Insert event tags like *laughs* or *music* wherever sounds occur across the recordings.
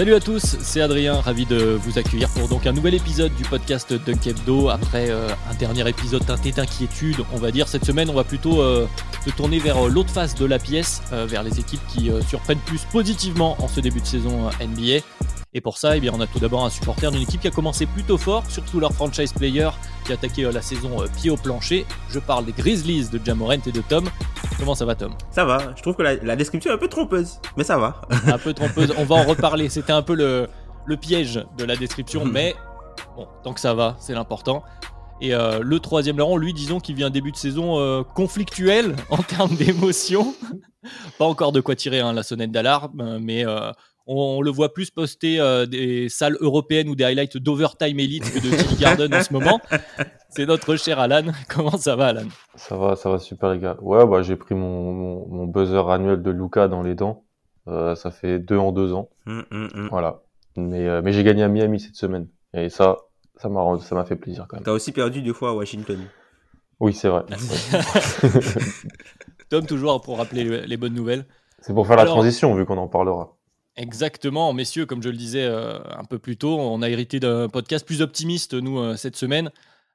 Salut à tous, c'est Adrien, ravi de vous accueillir pour donc un nouvel épisode du podcast Dunk Hebdo. Après euh, un dernier épisode teinté d'inquiétude, on va dire cette semaine, on va plutôt euh, se tourner vers euh, l'autre face de la pièce, vers les équipes qui surprennent plus positivement en ce début de saison NBA. Et pour ça, eh bien, on a tout d'abord un supporter d'une équipe qui a commencé plutôt fort, surtout leur franchise player qui a attaqué euh, la saison euh, pied au plancher. Je parle des Grizzlies de Jamorent et de Tom. Comment ça va, Tom? Ça va. Je trouve que la, description est un peu trompeuse, mais ça va. un peu trompeuse. On va en reparler. *laughs* C'était un peu le, le piège de la description, mais bon, tant que ça va, c'est l'important. Et euh, le troisième larron, lui, disons qu'il vient un début de saison conflictuel *laughs* en termes d'émotion. Pas encore de quoi tirer hein, la sonnette d'alarme, mais on, le voit plus poster euh, des salles européennes ou des highlights d'Overtime Elite que de Tilly *laughs* Garden en ce moment. C'est notre cher Alan. *laughs* Comment ça va, Alan? Ça va, ça va super, les gars. Ouais, bah, j'ai pris mon, buzzer annuel de Luca dans les dents. Euh, ça fait deux en deux ans. Hum, hum, hum. Voilà. Mais, euh, mais j'ai gagné à Miami cette semaine. Et ça, ça m'a ça m'a fait plaisir quand même. T'as aussi perdu deux fois à Washington. Oui, c'est vrai. *laughs* Tom, toujours pour rappeler les bonnes nouvelles. C'est pour faire la transition, vu qu'on en parlera. Exactement, messieurs, comme je le disais euh, un peu plus tôt, on a hérité d'un podcast plus optimiste, nous, euh, cette semaine.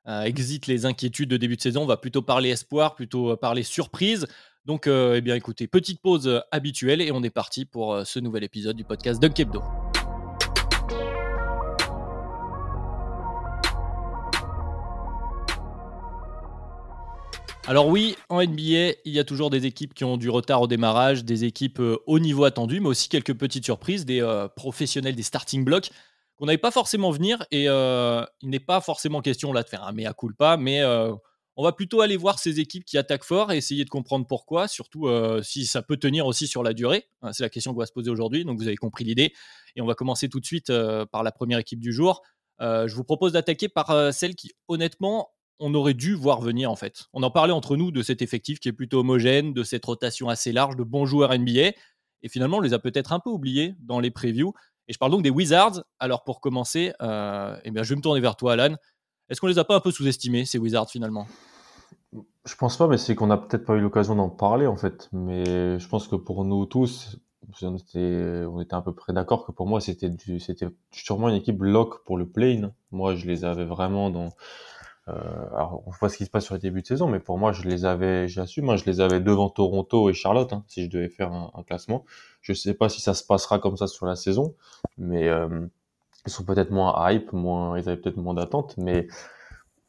Euh, exit les inquiétudes de début de saison, on va plutôt parler espoir, plutôt parler surprise. Donc, eh bien, écoutez, petite pause habituelle et on est parti pour ce nouvel épisode du podcast Dunk Hebdo. Alors oui, en NBA, il y a toujours des équipes qui ont du retard au démarrage, des équipes euh, au niveau attendu, mais aussi quelques petites surprises, des euh, professionnels, des starting blocks qu'on n'avait pas forcément venir. Et euh, il n'est pas forcément question là de faire un mea culpa, mais on va plutôt aller voir ces équipes qui attaquent fort et essayer de comprendre pourquoi, surtout si ça peut tenir aussi sur la durée. Hein, c'est la question qu'on va se poser aujourd'hui, donc vous avez compris l'idée. Et on va commencer tout de suite par la première équipe du jour. je vous propose d'attaquer par celle qui, honnêtement, on aurait dû voir venir en fait. On en parlait entre nous de cet effectif qui est plutôt homogène, de cette rotation assez large de bons joueurs NBA. Et finalement, on les a peut-être un peu oubliés dans les previews. Et je parle donc des Wizards. Alors pour commencer, euh, eh bien, je vais me tourner vers toi, Alan. Est-ce qu'on les a pas un peu sous-estimés, ces Wizards finalement? Je pense pas, mais c'est qu'on n'a peut-être pas eu l'occasion d'en parler en fait. Mais je pense que pour nous tous, on était, on à peu près d'accord que pour moi, c'était sûrement une équipe lock pour le play. Moi, je les avais vraiment dans alors, on voit ce qui se passe sur les débuts de saison, mais pour moi, je les avais, j'ai assume, moi, je les avais devant Toronto et Charlotte, hein, si je devais faire un, un, classement. Je sais pas si ça se passera comme ça sur la saison, mais euh, ils sont peut-être moins hype, moins, ils avaient peut-être moins d'attente, mais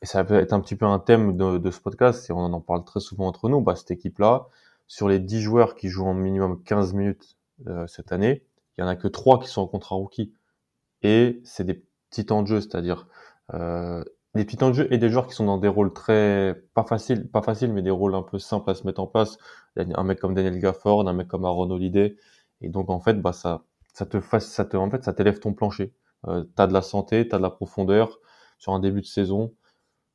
ça peut être un petit peu un thème de, de, ce podcast, et on en parle très souvent entre nous. Bah, cette équipe-là, sur les 10 joueurs qui jouent en minimum 15 minutes euh, cette année, il y en a que 3 qui sont en contrat rookie, et c'est des petits temps de jeu, c'est-à-dire euh, des petits de jeu et des joueurs qui sont dans des rôles très pas faciles, pas faciles, mais des rôles un peu simples à se mettre en place. Un mec comme Daniel Gafford, un mec comme Aaron Holiday, et donc en fait, bah ça, ça te ça te, en fait, ça t'élève ton plancher. Euh, t'as de la santé, t'as de la profondeur sur un début de saison.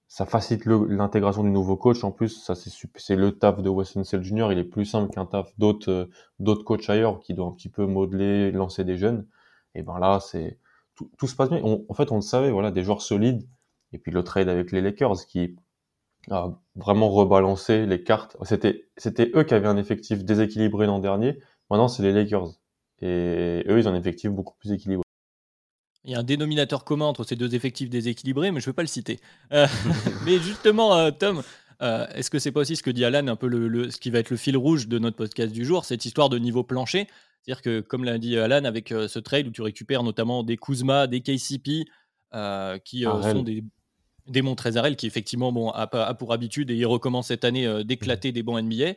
Ça facilite l'intégration du nouveau coach. En plus, ça c'est le taf de Weston Sell Jr. Il est plus simple qu'un taf d'autres euh, d'autres coachs ailleurs qui doivent un petit peu modeler, lancer des jeunes. Et ben là, c'est tout, se passe bien. en fait, on le savait, voilà, des joueurs solides et puis le trade avec les Lakers qui a vraiment rebalancé les cartes. C'était, c'était eux qui avaient un effectif déséquilibré l'an dernier. Maintenant, c'est les Lakers. Et eux, ils ont un effectif beaucoup plus équilibré. Il y a un dénominateur commun entre ces deux effectifs déséquilibrés, mais je ne vais pas le citer. Euh, *laughs* mais justement, euh, Tom, euh, est-ce que c'est pas aussi ce que dit Alan, un peu le, ce qui va être le fil rouge de notre podcast du jour, cette histoire de niveau plancher? C'est-à-dire que, comme l'a dit Alan, avec ce trade où tu récupères notamment des Kuzma, des KCP, qui sont des Démon Trezarel, qui effectivement bon, a, pour habitude, et il recommence cette année, euh, d'éclater des bons NBA.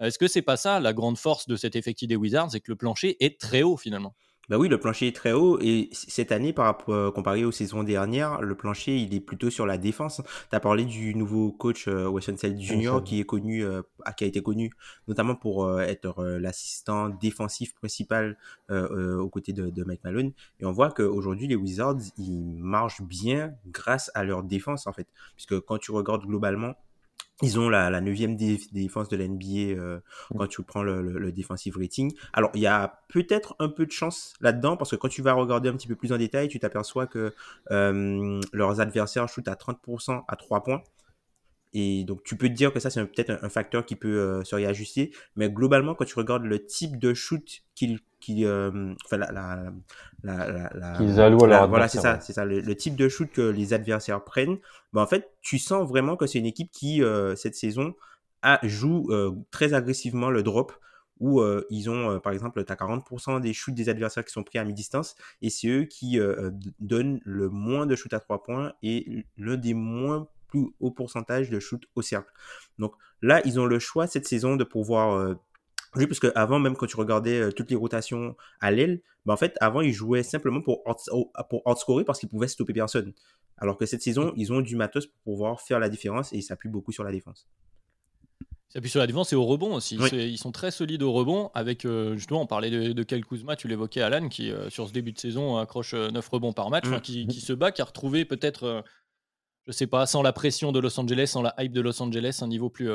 Est-ce que c'est pas ça la grande force de cet effectif des Wizards, c'est que le plancher est très haut finalement? Bah oui, le plancher est très haut et cette année, par rapport, euh, comparé aux saisons dernières, le plancher il est plutôt sur la défense. Tu as parlé du nouveau coach euh, Weston Jr. qui est connu, euh, qui a été connu notamment pour euh, être l'assistant défensif principal aux côtés de, de, Mike Malone. Et on voit qu'aujourd'hui les Wizards ils marchent bien grâce à leur défense en fait, puisque quand tu regardes globalement ils ont la, la 9 défense de la NBA euh, mmh. quand tu prends le, le, defensive rating. Alors, il y a peut-être un peu de chance là-dedans parce que quand tu vas regarder un petit peu plus en détail, tu t'aperçois que euh, leurs adversaires shootent à 30% à 3 points. Et donc, tu peux te dire que ça, c'est peut-être un, facteur qui peut euh, se réajuster. Mais globalement, quand tu regardes le type de shoot qu'ils qui euh, enfin la la la, la, qu'ils allouent à leur voilà c'est ça c'est ça le, type de shoot que les adversaires prennent ben en fait tu sens vraiment que c'est une équipe qui euh, cette saison a, joue euh, très agressivement le drop où ils ont par exemple tu as 40% des shoots des adversaires qui sont pris à mi-distance et c'est eux qui donnent le moins de shoots à 3 points et l'un des moins plus hauts pourcentages de shoots au cercle donc là ils ont le choix cette saison de pouvoir oui, parce qu'avant, même quand tu regardais euh, toutes les rotations à l'aile, ben en fait, avant, ils jouaient simplement pour, pour outscorer parce qu'ils pouvaient stopper personne. Alors que cette saison, ils ont du matos pour pouvoir faire la différence et ils s'appuient beaucoup sur la défense. Ils s'appuient sur la défense et au rebond aussi. Ils sont très solides au rebond. Avec, euh, justement, on parlait de, de Kel Kuzma, tu l'évoquais, Alan, qui, euh, sur ce début de saison, accroche 9 rebonds par match, mmh. qui, qui, se bat, qui a retrouvé peut-être, je sais pas, sans la pression de Los Angeles, sans la hype de Los Angeles, un niveau plus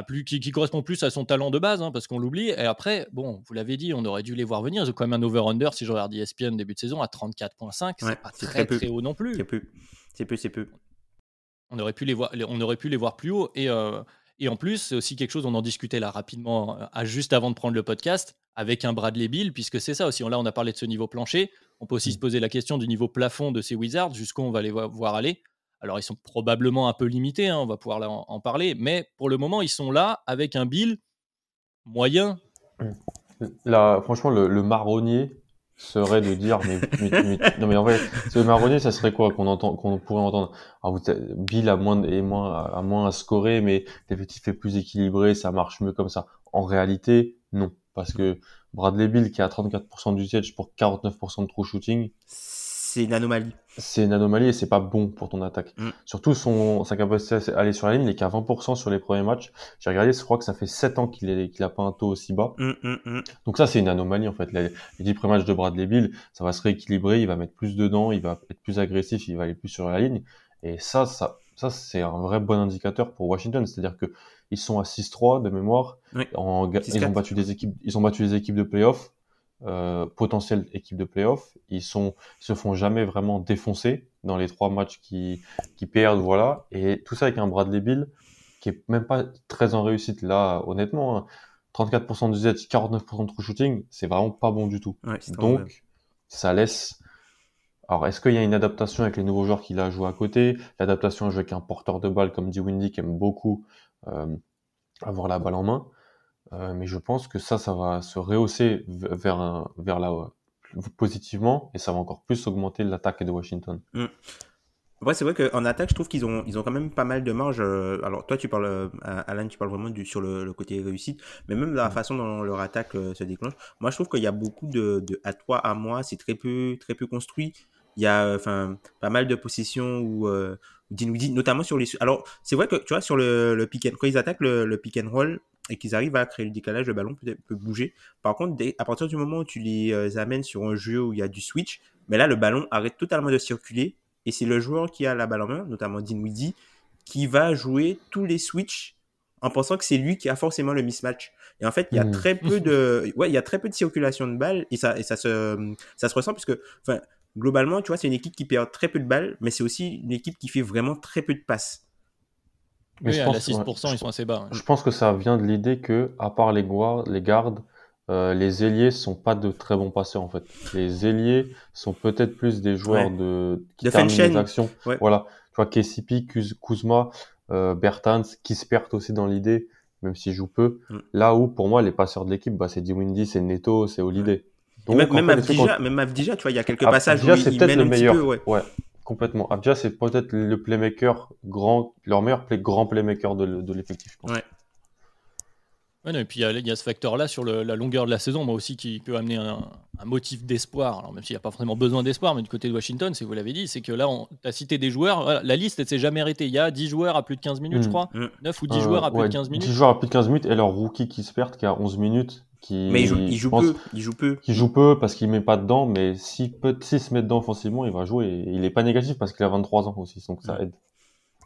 plus, qui, correspond plus à son talent de base, hein, parce qu'on l'oublie. Et après, bon, vous l'avez dit, on aurait dû les voir venir. Ils quand même un over-under, si je regarde ESPN début de saison, à 34,5. c'est pas très, très, haut non plus. C'est peu. C'est peu, c'est peu. On aurait, pu les voir, on aurait pu les voir plus haut. Et, euh, et en plus, c'est aussi quelque chose, on en discutait là rapidement, euh, à, juste avant de prendre le podcast, avec un Bradley Bill, puisque c'est ça aussi. Là, on a parlé de ce niveau plancher. On peut aussi mmh. se poser la question du niveau plafond de ces Wizards, jusqu'où on va les voir aller. Alors, ils sont probablement un peu limités, hein, on va pouvoir en, parler, mais pour le moment, ils sont là avec un bill moyen. Là, franchement, le, marronnier serait de dire, mais, non, mais en fait, ce marronnier, ça serait quoi qu'on entend, qu'on pourrait entendre? Alors, Bill a moins, et moins, a moins à scorer, mais l'effectif est plus équilibré, ça marche mieux comme ça. En réalité, non, parce que Bradley Bill qui a 34% d'usage pour 49% de true shooting, c'est une anomalie. C'est une anomalie et c'est pas bon pour ton attaque. Mm. Surtout son, sa capacité à aller sur la ligne, il est qu'à 20% sur les premiers matchs. J'ai regardé, je crois que ça fait 7 ans qu'il est, qu'il a pas un taux aussi bas. Mm, mm, Donc ça, c'est une anomalie, en fait. Les, 10 premiers matchs de Bradley Bill, ça va se rééquilibrer, il va mettre plus dedans, il va être plus agressif, il va aller plus sur la ligne. Et ça, ça, ça, c'est un vrai bon indicateur pour Washington. C'est-à-dire que ils sont à 6-3 de mémoire. En, ils ont battu des équipes, ils ont battu des équipes de playoffs euh, potentielle équipe de playoff. Ils sont, se font jamais vraiment défoncer dans les trois matchs qui, qui perdent, voilà. Et tout ça avec un Bradley Bill qui est même pas très en réussite là, honnêtement. 34% de Z, 49% de true shooting, c'est vraiment pas bon du tout. Donc, ça laisse. Alors, est-ce qu'il y a une adaptation avec les nouveaux joueurs qu'il a joué à côté? L'adaptation avec un porteur de balle comme dit Windy qui aime beaucoup euh, avoir la balle en main. Euh, mais je pense que ça, ça va se rehausser vers, un, vers là positivement et ça va encore plus augmenter l'attaque de Washington. Mm. Ouais, c'est vrai qu'en attaque, je trouve qu'ils ont, ils ont quand même pas mal de marge. Euh, alors, toi, tu parles, euh, Alan, tu parles vraiment du, sur le, côté réussite, mais même la mm. façon dont leur attaque se déclenche. Moi, je trouve qu'il y a beaucoup de, de à toi, à moi, c'est très peu, très peu construit. Il y a, enfin, pas mal de possessions où, euh, notamment sur les. Alors, c'est vrai que, tu vois, sur le, le pick and, quand ils attaquent le, le pick and roll, et qu'ils arrivent à créer le décalage, le ballon peut, peut bouger. Par contre, dès, à partir du moment où tu les euh, amènes sur un jeu où il y a du switch, mais là, le ballon arrête totalement de circuler et c'est le joueur qui a la balle en main, notamment Dinwiddie, qui va jouer tous les switches en pensant que c'est lui qui a forcément le mismatch. Et en fait, il y a mmh. très peu *laughs* de, ouais, il y a très peu de circulation de balles et ça, et ça se, ça se ressent puisque, enfin, globalement, tu vois, c'est une équipe qui perd très peu de balles, mais c'est aussi une équipe qui fait vraiment très peu de passes. Mais je pense, 6%, ils sont assez bas. Je pense que ça vient de l'idée que, à part les, les gardes, euh, les ailiers sont pas de très bons passeurs en fait. Les ailiers sont peut-être plus des joueurs de qui de terminent les actions. Voilà, tu vois KCP, Kuzma, euh, Bertans, qui se perdent aussi dans l'idée, même s'ils jouent peu. Mm. Là où pour moi les passeurs de l'équipe, bah, c'est Windy, c'est Neto, c'est Holiday. Donc, même, même, tu vois, il y a quelques passages où il, mène le un meilleur. Petit peu, ouais. ouais. Complètement. Abdia, c'est peut-être le playmaker grand, leur meilleur play, grand playmaker de, de l'effectif. Ouais. Ouais, et puis il y, a ce facteur-là sur la longueur de la saison, moi aussi, qui peut amener un, motif d'espoir. Alors, même s'il n'y a pas forcément besoin d'espoir, mais du côté de Washington, c'est vous l'avez dit, c'est que là, tu as cité des joueurs. la liste, elle s'est jamais arrêtée. Il y a 10 joueurs à plus de 15 minutes, je mm. crois. 9 mm. ou 10 joueurs à plus de 15 minutes. 10 joueurs à plus de 15 minutes et leur rookie qui se perd, qui a 11 minutes. Qui, mais il joue, il joue peu. Il joue peu. Qui joue peu parce qu'il met pas dedans, mais si peut se met dedans offensivement, il va jouer. Et il est pas négatif parce qu'il a 23 ans aussi, donc ça aide.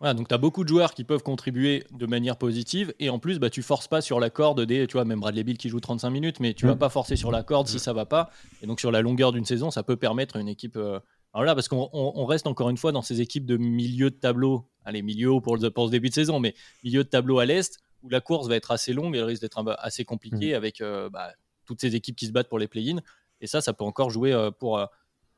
Voilà, donc tu as beaucoup de joueurs qui peuvent contribuer de manière positive et en plus bah, tu forces pas sur la corde des tu vois même Bradley Bill qui joue 35 minutes mais tu vas mm. pas forcer sur la corde si mm. ça va pas et donc sur la longueur d'une saison ça peut permettre une équipe euh, alors là parce qu'on reste encore une fois dans ces équipes de milieu de tableau allez milieu pour, le, pour ce début de saison mais milieu de tableau à l'est où la course va être assez longue elle risque d'être assez compliquée mm. avec euh, bah, toutes ces équipes qui se battent pour les play-in et ça ça peut encore jouer euh, pour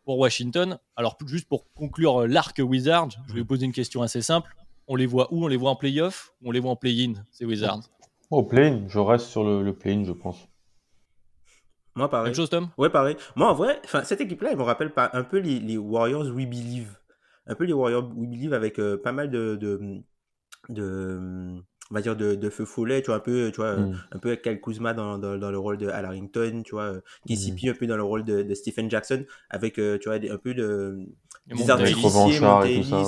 pour Washington alors juste pour conclure l'arc Wizard je vais vous poser une question assez simple on les voit où? On les voit en playoff ou on les voit en play-in, ces Wizards? Au play-in, je reste sur le, play-in, je pense. Moi, pareil. Même chose, Tom? Ouais, pareil. Moi, en vrai, cette équipe-là, elle me rappelle pas un peu les, Warriors We Believe. Un peu les Warriors We Believe avec euh, pas mal de, de, on va dire de, de feu follet, tu vois, un peu, tu vois, mm. un peu Kyle Kuzma dans, dans, le rôle de Al Harrington, tu vois, KCP mm. un peu dans le rôle de, Stephen Jackson, avec, euh, tu vois, un peu de, des artificiers,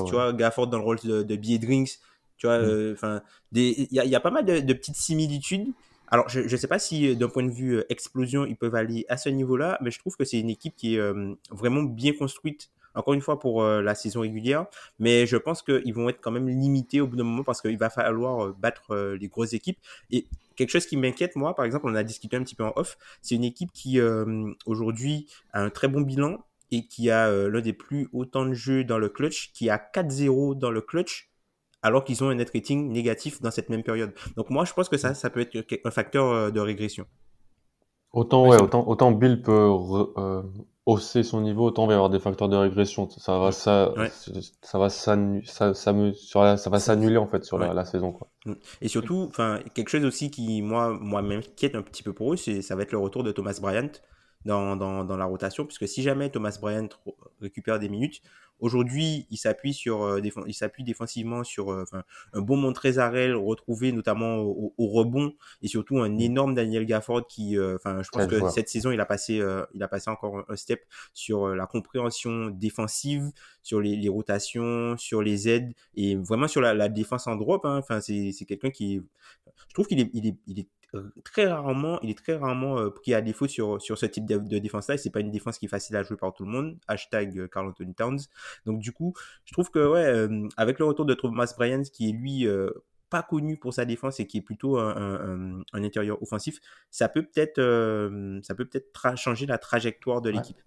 tu vois, Gafford dans le rôle de, de B.A. Drinks, tu vois, mm. euh, enfin, il y a, y a, pas mal de, petites similitudes. Alors, je ne sais pas si euh, d'un point de vue explosion, ils peuvent aller à ce niveau-là, mais je trouve que c'est une équipe qui est vraiment bien construite encore une fois pour euh, la saison régulière, mais je pense qu'ils vont être quand même limités au bout d'un moment parce qu'il va falloir euh, battre euh, les grosses équipes. Et quelque chose qui m'inquiète, moi, par exemple, on a discuté un petit peu en off, c'est une équipe qui aujourd'hui a un très bon bilan et qui a l'un des plus hauts temps de jeu dans le clutch, qui a 4-0 dans le clutch, alors qu'ils ont un net rating négatif dans cette même période. Donc moi, je pense que ça, ça peut être un facteur de régression. Autant, ouais, autant, autant Bill peut hausser son niveau, autant il va y avoir des facteurs de régression. Ça va, ça, ça va s'annuler, ça, ça, me, sur la, ça va s'annuler en fait sur la, la, saison, quoi. Mm. Et surtout, enfin, quelque chose aussi qui, moi, moi m'inquiète un petit peu pour eux, c'est, ça va être le retour de Thomas Bryant dans, dans, dans la rotation, puisque si jamais Thomas Bryant récupère des minutes, Aujourd'hui, il s'appuie sur, euh, il s'appuie défensivement sur euh, un bon Montrezarel retrouvé notamment au, rebond et surtout un mm. énorme Daniel Gafford qui, euh, enfin, je pense que cette saison, il a passé, il a passé encore un step sur la compréhension défensive, sur les, rotations, sur les aides et vraiment sur la, défense en drop. Hein. Enfin, c'est quelqu'un qui, je trouve qu'il est, il est, il est très rarement, il est très rarement euh, pris à défaut sur, sur ce type de, défense-là. C'est pas une défense qui est facile à jouer par tout le monde. Hashtag euh, Carl Anthony Towns. Donc, du coup, je trouve que, ouais, euh, avec le retour de Thomas Bryant, qui est lui pas connu pour sa défense et qui est plutôt un, un, intérieur offensif, ça peut peut-être ça peut peut-être changer la trajectoire de l'équipe.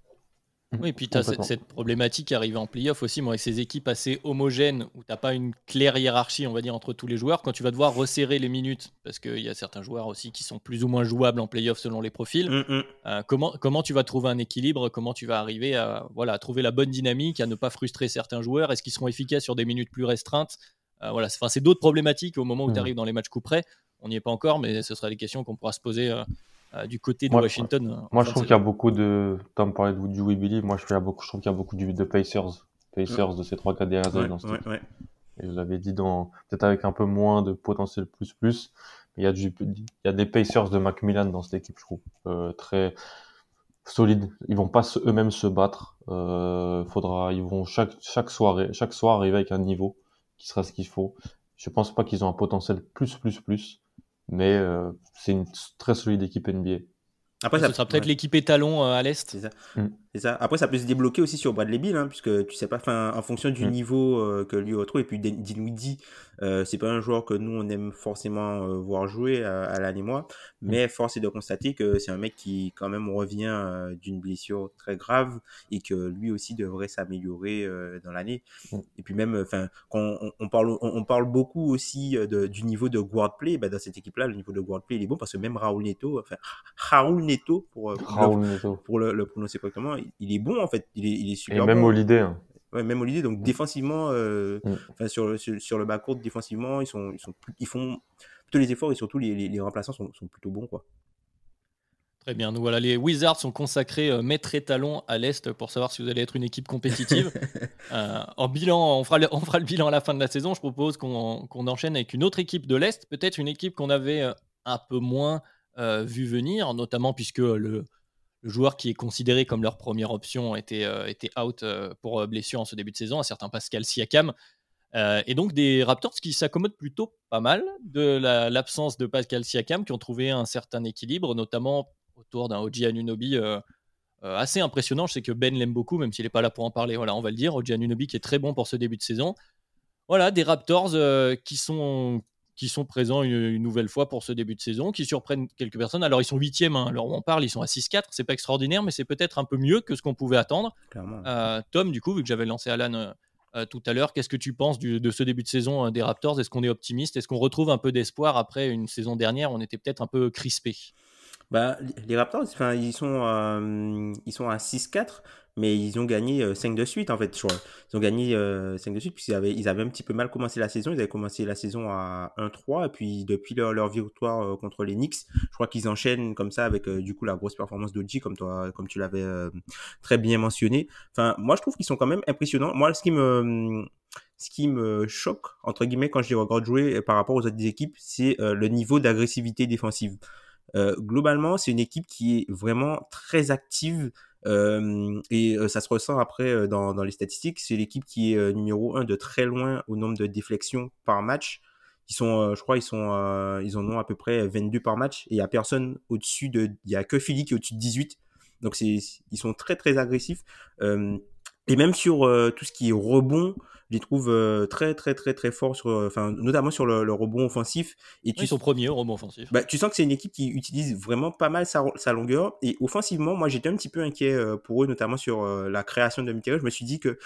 Oui, et puis tu as cette, problématique qui arrive en playoff aussi, moi, avec ces équipes assez homogènes où tu n'as pas une claire hiérarchie, on va dire, entre tous les joueurs. Quand tu vas devoir resserrer les minutes, parce qu'il y a certains joueurs aussi qui sont plus ou moins jouables en playoff selon les profils, mm, mm. Euh, comment, comment tu vas trouver un équilibre Comment tu vas arriver à, voilà, trouver la bonne dynamique, à ne pas frustrer certains joueurs Est-ce qu'ils seront efficaces sur des minutes plus restreintes euh, voilà, C'est d'autres problématiques au moment où mm. tu arrives dans les matchs coup près. On n'y est pas encore, mais ce sera des questions qu'on pourra se poser. Euh, du côté de Washington. Euh, moi, je trouve qu'il y a beaucoup de. Tom parlait de du We Believe. Moi, je, trouve qu'il y a beaucoup de Pacers. Pacers de ces 3-4 dernières années dans ce ouais, Et je l'avais dit dans. Peut-être avec un peu moins de potentiel plus-plus. Mais il y, a du, il y a des Pacers de Macmillan dans cette équipe, je trouve. Euh, très solide. Ils vont pas eux-mêmes se battre. Euh, faudra, ils vont chaque, chaque soirée, chaque soir arriver avec un niveau qui sera ce qu'il faut. Je pense pas qu'ils ont un potentiel plus, plus, plus mais euh, c'est une très solide équipe NBA. Après, ça, sera peut-être l'équipe étalon euh, à l'Est. C'est ça. Après, ça peut se débloquer aussi sur Bradley Bill, hein, puisque tu sais pas, en fonction du mm. niveau euh, que lui retrouve, et puis Dinwiddie, euh, c'est pas un joueur que nous on aime forcément euh, voir jouer à, à l'année mois, mm. mais force est de constater que c'est un mec qui quand même revient euh, d'une blessure très grave et que lui aussi devrait s'améliorer dans l'année. Mm. Et puis même, enfin, on, on, parle, on, parle beaucoup aussi de, du niveau de guard play. Bah, dans cette équipe-là, le niveau de guard play il est bon parce que même Raoul Neto, enfin Raoul Neto pour, le, pour le, prononcer correctement, il, est bon en fait, il est, il est super. Et même Holiday. Hein. Ouais, même l'idée. Donc défensivement, euh, mm. sur, sur, sur, le bas court, défensivement, ils, sont, ils, sont, ils font plutôt les efforts et surtout les, les, remplaçants sont, sont, plutôt bons. Quoi. Très bien. Donc voilà, les Wizards sont consacrés euh, maître étalon à l'Est pour savoir si vous allez être une équipe compétitive. *laughs* euh, en bilan, on fera, le, on fera le bilan à la fin de la saison. Je propose qu'on enchaîne avec une autre équipe de l'Est, peut-être une équipe qu'on avait euh, un peu moins vu venir, notamment puisque le, joueur qui est considéré comme leur première option était, était out pour blessure en ce début de saison, un certain Pascal Siakam. et donc des Raptors qui s'accommodent plutôt pas mal de l'absence de Pascal Siakam, qui ont trouvé un certain équilibre, notamment autour d'un OG Anunobi euh, assez impressionnant. Je sais que Ben l'aime beaucoup, même s'il n'est pas là pour en parler. Voilà, on va le dire. Oji Anunobi qui est très bon pour ce début de saison. Voilà, des Raptors euh, qui sont qui sont présents une, nouvelle fois pour ce début de saison, qui surprennent quelques personnes. Alors ils sont huitièmes, hein. alors on parle, ils sont à 6-4, c'est pas extraordinaire, mais c'est peut-être un peu mieux que ce qu'on pouvait attendre. Euh, Tom, du coup, vu que j'avais lancé Alan tout à l'heure, qu'est-ce que tu penses de ce début de saison des Raptors? Est-ce qu'on est optimiste? Est-ce qu'on retrouve un peu d'espoir après une saison dernière? On était peut-être un peu crispé. Bah, les Raptors, ils sont, euh, ils sont à 6-4, mais ils ont gagné 5 euh, de suite, en fait, je crois. Ils ont gagné 5 euh, de suite, puisqu'ils avaient, ils avaient un petit peu mal commencé la saison. Ils avaient commencé la saison à 1-3, et puis depuis leur, leur victoire contre les Knicks, je crois qu'ils enchaînent comme ça avec, du coup, la grosse performance d'Oji, comme toi, comme tu l'avais très bien mentionné. Enfin, moi, je trouve qu'ils sont quand même impressionnants. Moi, ce qui me, ce qui me choque, entre guillemets, quand je les regarde jouer par rapport aux autres équipes, c'est le niveau d'agressivité défensive. Euh, globalement, c'est une équipe qui est vraiment très active euh, et euh, ça se ressent après dans, dans les statistiques. C'est l'équipe qui est numéro 1 de très loin au nombre de déflexions par match. Ils sont, je crois, ils sont, ils en ont à peu près 22 par match et il y a personne au-dessus de, il y a que Philly qui est au-dessus de 18. Donc ils sont très très agressifs. et même sur tout ce qui est rebond, je les trouve euh, très très très très forts sur, euh, enfin notamment sur le, rebond offensif. Et tu, ils sont premiers au rebond offensif. Bah, tu sens que c'est une équipe qui utilise vraiment pas mal sa, sa longueur. Et offensivement, moi j'étais un petit peu inquiet euh, pour eux, notamment sur la création de Michael. Je me suis dit que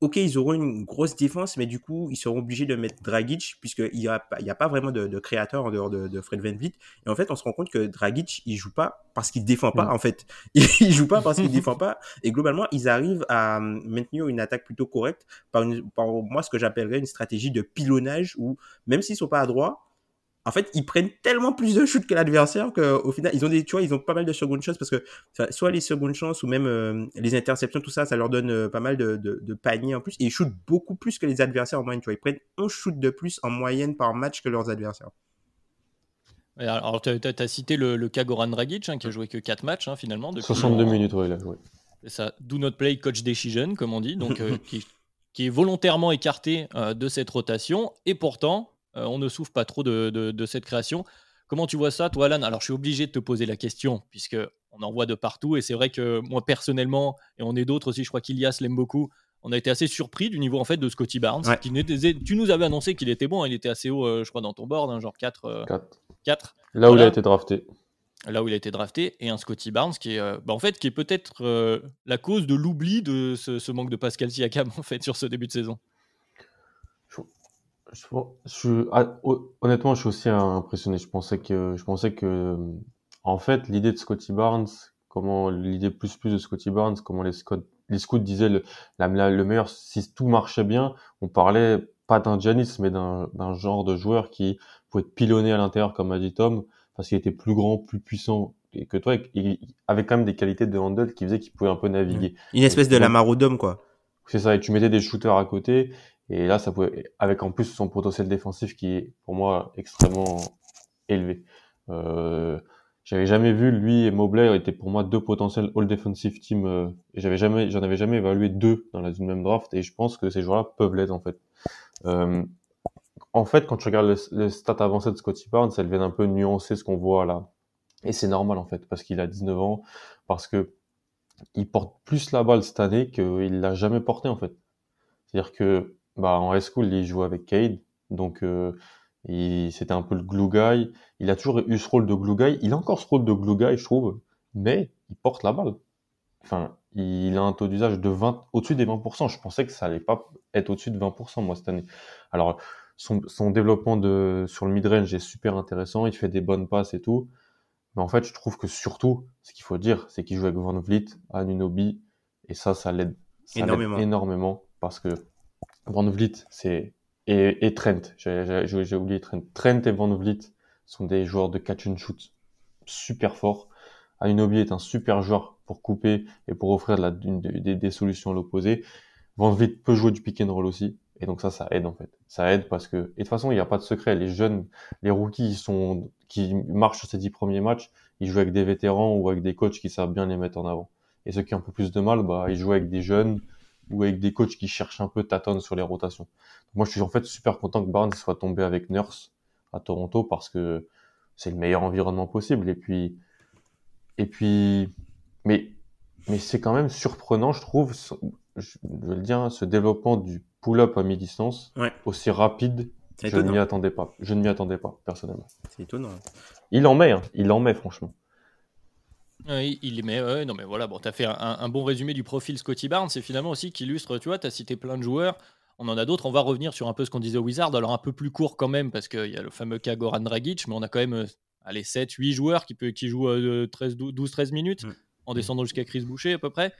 ok, ils auront une grosse défense, mais du coup, ils seront obligés de mettre Dragic, puisqu'il n'y a, il y a pas vraiment de, de, créateur en dehors de, de Fred Van Vliet. Et en fait, on se rend compte que Dragic, il joue pas parce qu'il défend pas, en fait. *laughs* Il joue pas parce qu'il défend pas. Et globalement, ils arrivent à maintenir une attaque plutôt correcte par, une, par moi, ce que j'appellerais une stratégie de pilonnage où, même s'ils sont pas à droit, en fait, ils prennent tellement plus de shoots que l'adversaire qu'au final, ils ont des, tu vois, ils ont pas mal de secondes chances parce que soit les secondes chances ou même euh, les interceptions, tout ça, ça leur donne euh, pas mal de, de, paniers en plus et ils shootent beaucoup plus que les adversaires en moyenne. Tu vois, ils prennent un shoot de plus en moyenne par match que leurs adversaires. Alors, tu as, cité le, le cas Goran Dragic hein, qui a joué que 4 matchs hein, finalement. Depuis 62 minutes, ouais, il a joué. C'est ça, do not play coach decision, comme on dit, donc euh, *laughs* qui, qui, est volontairement écarté de cette rotation et pourtant euh, on ne souffre pas trop de, cette création. Comment tu vois ça, toi, Alan? Alors, je suis obligé de te poser la question, puisque on en voit de partout. Et c'est vrai que moi, personnellement, et on est d'autres aussi, je crois qu'Ilias l'aime beaucoup, on a été assez surpris du niveau en fait de Scotty Barnes. Qui tu nous avais annoncé qu'il était bon, hein, il était assez haut, euh, je crois, dans ton board, hein, genre 4. 4. Euh, Là où il a été drafté. Là où il a été drafté, et un Scotty Barnes qui est, bah, en fait, qui est peut-être la cause de l'oubli de ce, ce, manque de Pascal Siakam *laughs* en fait sur ce début de saison. Je, ah, honnêtement, je suis aussi impressionné. Je pensais que, je pensais que, en fait, l'idée de Scotty Barnes, comment l'idée plus plus de Scotty Barnes, comment les scouts, les scouts disaient le, le meilleur, si tout marchait bien, on parlait pas d'un Janis, mais d'un genre de joueur qui pouvait être pilonné à l'intérieur, comme a dit Tom, parce qu'il était plus grand, plus puissant que toi, et avait quand même des qualités de handle qui faisaient qu'il pouvait un peu naviguer. Une espèce de Lamar quoi. C'est ça, et tu mettais des shooters à côté, et là, ça pouvait, avec en plus son potentiel défensif qui est pour moi extrêmement élevé. Euh, j'avais jamais vu lui et Mobley étaient pour moi deux potentiels all defensive team. Euh, j'avais jamais, j'en avais jamais évalué deux dans la même draft. Et je pense que ces joueurs-là peuvent l'être en fait. Euh, en fait, quand tu regardes les, stats avancées de Scotty Barnes, elles viennent un peu nuancer ce qu'on voit là. Et c'est normal en fait, parce qu'il a 19 ans, parce que il porte plus la balle cette année qu'il l'a jamais porté en fait. C'est-à-dire que bah, en high school, il jouait avec Cade. Donc, euh, c'était un peu le glue guy. Il a toujours eu ce rôle de glue guy. Il a encore ce rôle de glue guy, je trouve. Mais il porte la balle. Enfin, il a un taux d'usage de 20, au-dessus des 20%. Je pensais que ça allait pas être au-dessus de 20%, moi, cette année. Alors, son, son développement de, sur le mid-range est super intéressant. Il fait des bonnes passes et tout. Mais en fait, je trouve que surtout, ce qu'il faut dire, c'est qu'il joue avec Van Vliet, Anunobi. Et ça, ça l'aide énormément. énormément parce que Van Vliet, c'est et, Trent. J'ai oublié Trent. Trent et Van Vliet sont des joueurs de catch and shoot super forts. Ainobi est un super joueur pour couper et pour offrir des, solutions à l'opposé. Van Vliet peut jouer du pick and roll aussi. Et donc ça, ça aide en fait. Ça aide parce que, et de toute façon, il n'y a pas de secret. Les jeunes, les rookies, sont, qui marchent sur ces dix premiers matchs, ils jouent avec des vétérans ou avec des coachs qui savent bien les mettre en avant. Et ceux qui ont un peu plus de mal, bah, ils jouent avec des jeunes ou avec des coachs qui cherchent un peu tâtonnent sur les rotations. moi, je suis en fait super content que Barnes soit tombé avec Nurse à Toronto parce que c'est le meilleur environnement possible. Et puis, et puis, mais, mais c'est quand même surprenant, je trouve, je veux le dire, ce développement du pull-up à mi-distance aussi rapide. Je ne m'y attendais pas. Je ne m'y attendais pas, personnellement. C'est étonnant. Il en met, hein. il en met, franchement. Oui, il met. Ouais, non, mais voilà, bon, tu as fait un, bon résumé du profil Scotty Barnes. C'est finalement aussi qui illustre, tu vois, tu as cité plein de joueurs. On en a d'autres. On va revenir sur un peu ce qu'on disait au Wizard. Alors, un peu plus court quand même, parce qu'il y a le fameux cas Goran Dragic, mais on a quand même euh, allez, 7, 8 joueurs qui, peut, qui jouent 12-13 minutes, mm. en descendant jusqu'à Chris Boucher à peu près.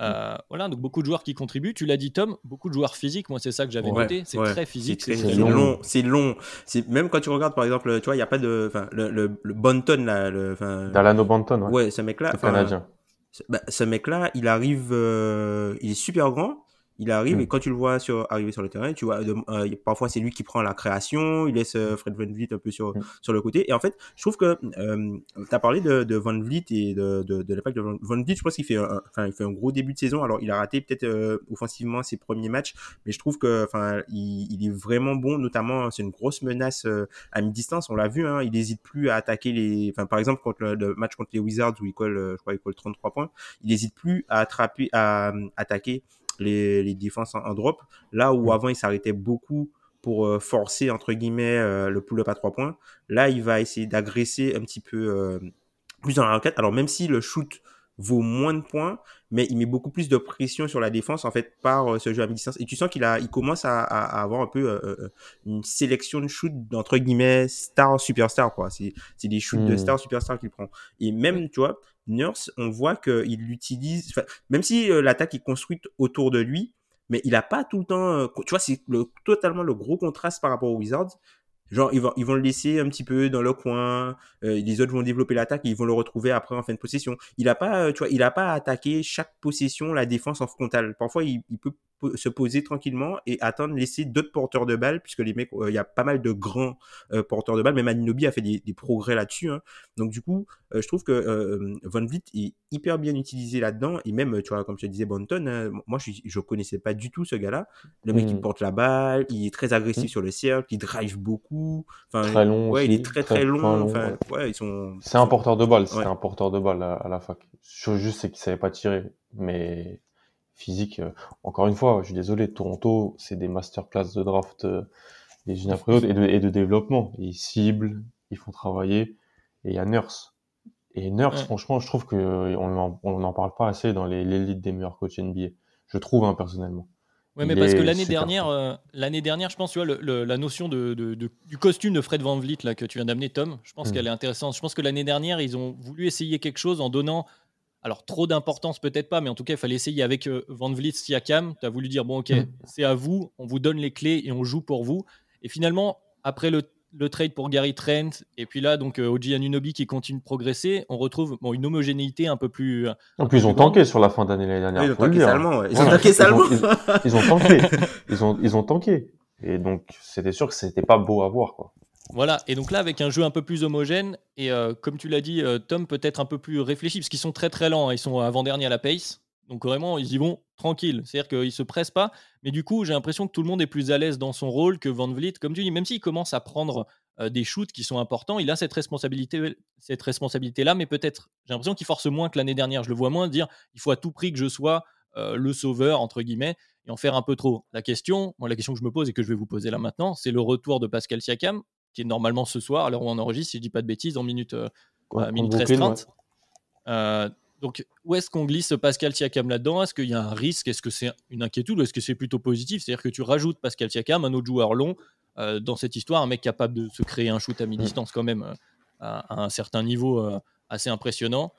Euh, voilà, donc beaucoup de joueurs qui contribuent. Tu l'as dit, Tom, beaucoup de joueurs physiques. Moi, c'est ça que j'avais noté. C'est très physique. C'est long. C'est long. C'est même quand tu regardes, par exemple, tu vois, il y a pas de, enfin, le, le, le Bonton là, le, Dalano Bonton. Ouais. ouais ce mec-là. Canadien. Bah, ce mec-là, il arrive, euh, il est super grand il arrive et mm. quand tu le vois sur, arriver sur le terrain, tu vois, euh, parfois c'est lui qui prend la création, il laisse euh, Fred Van Vliet un peu sur, mm. sur le côté. Et en fait, je trouve que euh, tu as parlé de, de Van Vliet et de, de, de l'impact de Van, Vliet. Je pense qu'il fait, un, enfin, il fait un gros début de saison. Alors, il a raté peut-être offensivement ses premiers matchs, mais je trouve que enfin, il, il est vraiment bon, notamment, c'est une grosse menace à mi-distance. On l'a vu, hein, il n'hésite plus à attaquer les. Enfin, par exemple, contre le, match contre les Wizards où il colle, je crois, il colle 33 points, il n'hésite plus à attraper, à attaquer les, les défenses en, drop. Là où avant, il s'arrêtait beaucoup pour euh, forcer, entre guillemets, euh, le pull-up à trois points. Là, il va essayer d'agresser un petit peu euh, plus dans la raquette. Alors, même si le shoot vaut moins de points, mais il met beaucoup plus de pression sur la défense en fait par ce jeu à mi-distance. Et tu sens qu'il a, il commence à, à, avoir un peu une sélection de shoot d'entre guillemets star superstar quoi. C'est, c'est des shoots de mm. star superstar qu'il prend. Et même tu vois, Nurse, on voit qu'il l'utilise, même si euh, l'attaque est construite autour de lui, mais il n'a pas tout le temps, euh, tu vois, c'est totalement le gros contraste par rapport aux Wizards. Genre, ils vont, ils vont le laisser un petit peu dans le coin. Euh, les autres vont développer l'attaque et ils vont le retrouver après en fin de possession. Il a pas, tu vois, il a pas attaqué chaque possession la défense en frontal. Parfois, il, il peut se poser tranquillement et attendre, laisser d'autres porteurs de balles, puisque les mecs, euh, il y a pas mal de grands euh, porteurs de balles. Même Aninobi a fait des, des progrès là-dessus. Hein. Donc du coup, euh, je trouve que Von Vliet est hyper bien utilisé là-dedans. Et même, tu vois, comme je te disais, Bonton, hein, moi je, je connaissais pas du tout ce gars-là. Le mec, il mm. porte la balle, il est très agressif mm. sur le cercle, il drive beaucoup. Enfin, très long. Ouais, il est très très, long. enfin, ouais. ils sont. C'est un porteur de balle. C'est un porteur de balle à, la fac. Juste, c'est qu'il savait pas tirer, mais physique. Euh, encore une fois, je suis désolé, Toronto, c'est des masterclass de draft euh, les unes après et de, et de développement. Ils ciblent, ils font travailler, et il y a Nurse. Et Nurse, franchement, je trouve que euh, on n'en parle pas assez dans l'élite des meilleurs coachs NBA. Je trouve, hein, personnellement. Ouais, mais parce que l'année dernière, l'année dernière, je pense, tu vois, le, la notion de, de, du costume de Fred Van Vliet là que tu viens d'amener, Tom, je pense hmm. qu'elle est intéressante. Je pense que l'année dernière, ils ont voulu essayer quelque chose en donnant alors, trop d'importance, peut-être pas, mais en tout cas, il fallait essayer avec euh, Van Vliet, Siakam. Tu as voulu dire, bon, ok, mm. c'est à vous, on vous donne les clés et on joue pour vous. Et finalement, après le, trade pour Gary Trent, et puis là, donc, euh, Oji Anunobi qui continue de progresser, on retrouve bon, une homogénéité un peu plus. En plus, ils ont tanké sur la fin d'année l'année dernière. ils ont tanké salement. Ils ont tanké salement. Ils, ont tanké. Ils ont, ils ont tanké. Et donc, c'était sûr que c'était pas beau à voir, quoi. Voilà, et donc là, avec un jeu un peu plus homogène, et euh, comme tu l'as dit, euh, Tom, peut-être un peu plus réfléchi, parce qu'ils sont très très lents, hein. ils sont avant-dernier à la pace, donc vraiment, ils y vont tranquille, c'est-à-dire qu'ils se pressent pas, mais du coup, j'ai l'impression que tout le monde est plus à l'aise dans son rôle que Van Vliet, comme tu dis, même s'il commence à prendre euh, des shoots qui sont importants, il a cette responsabilité, cette responsabilité-là, mais peut-être, j'ai l'impression qu'il force moins que l'année dernière, je le vois moins dire, il faut à tout prix que je sois le sauveur, entre guillemets, et en faire un peu trop. La question, moi, la question que je me pose et que je vais vous poser là maintenant, c'est le retour de Pascal Siakam qui est normalement ce soir, à l'heure où on enregistre, si je dis pas de bêtises, en minute, euh, minute 13 euh, donc, où est-ce qu'on glisse Pascal Siakam là-dedans? Est-ce qu'il y a un risque? Est-ce que c'est une inquiétude ou est-ce que c'est plutôt positif? C'est-à-dire que tu rajoutes Pascal Siakam, un autre joueur long, euh, dans cette histoire, un mec capable de se créer un shoot à mi-distance quand même à, un certain niveau assez impressionnant.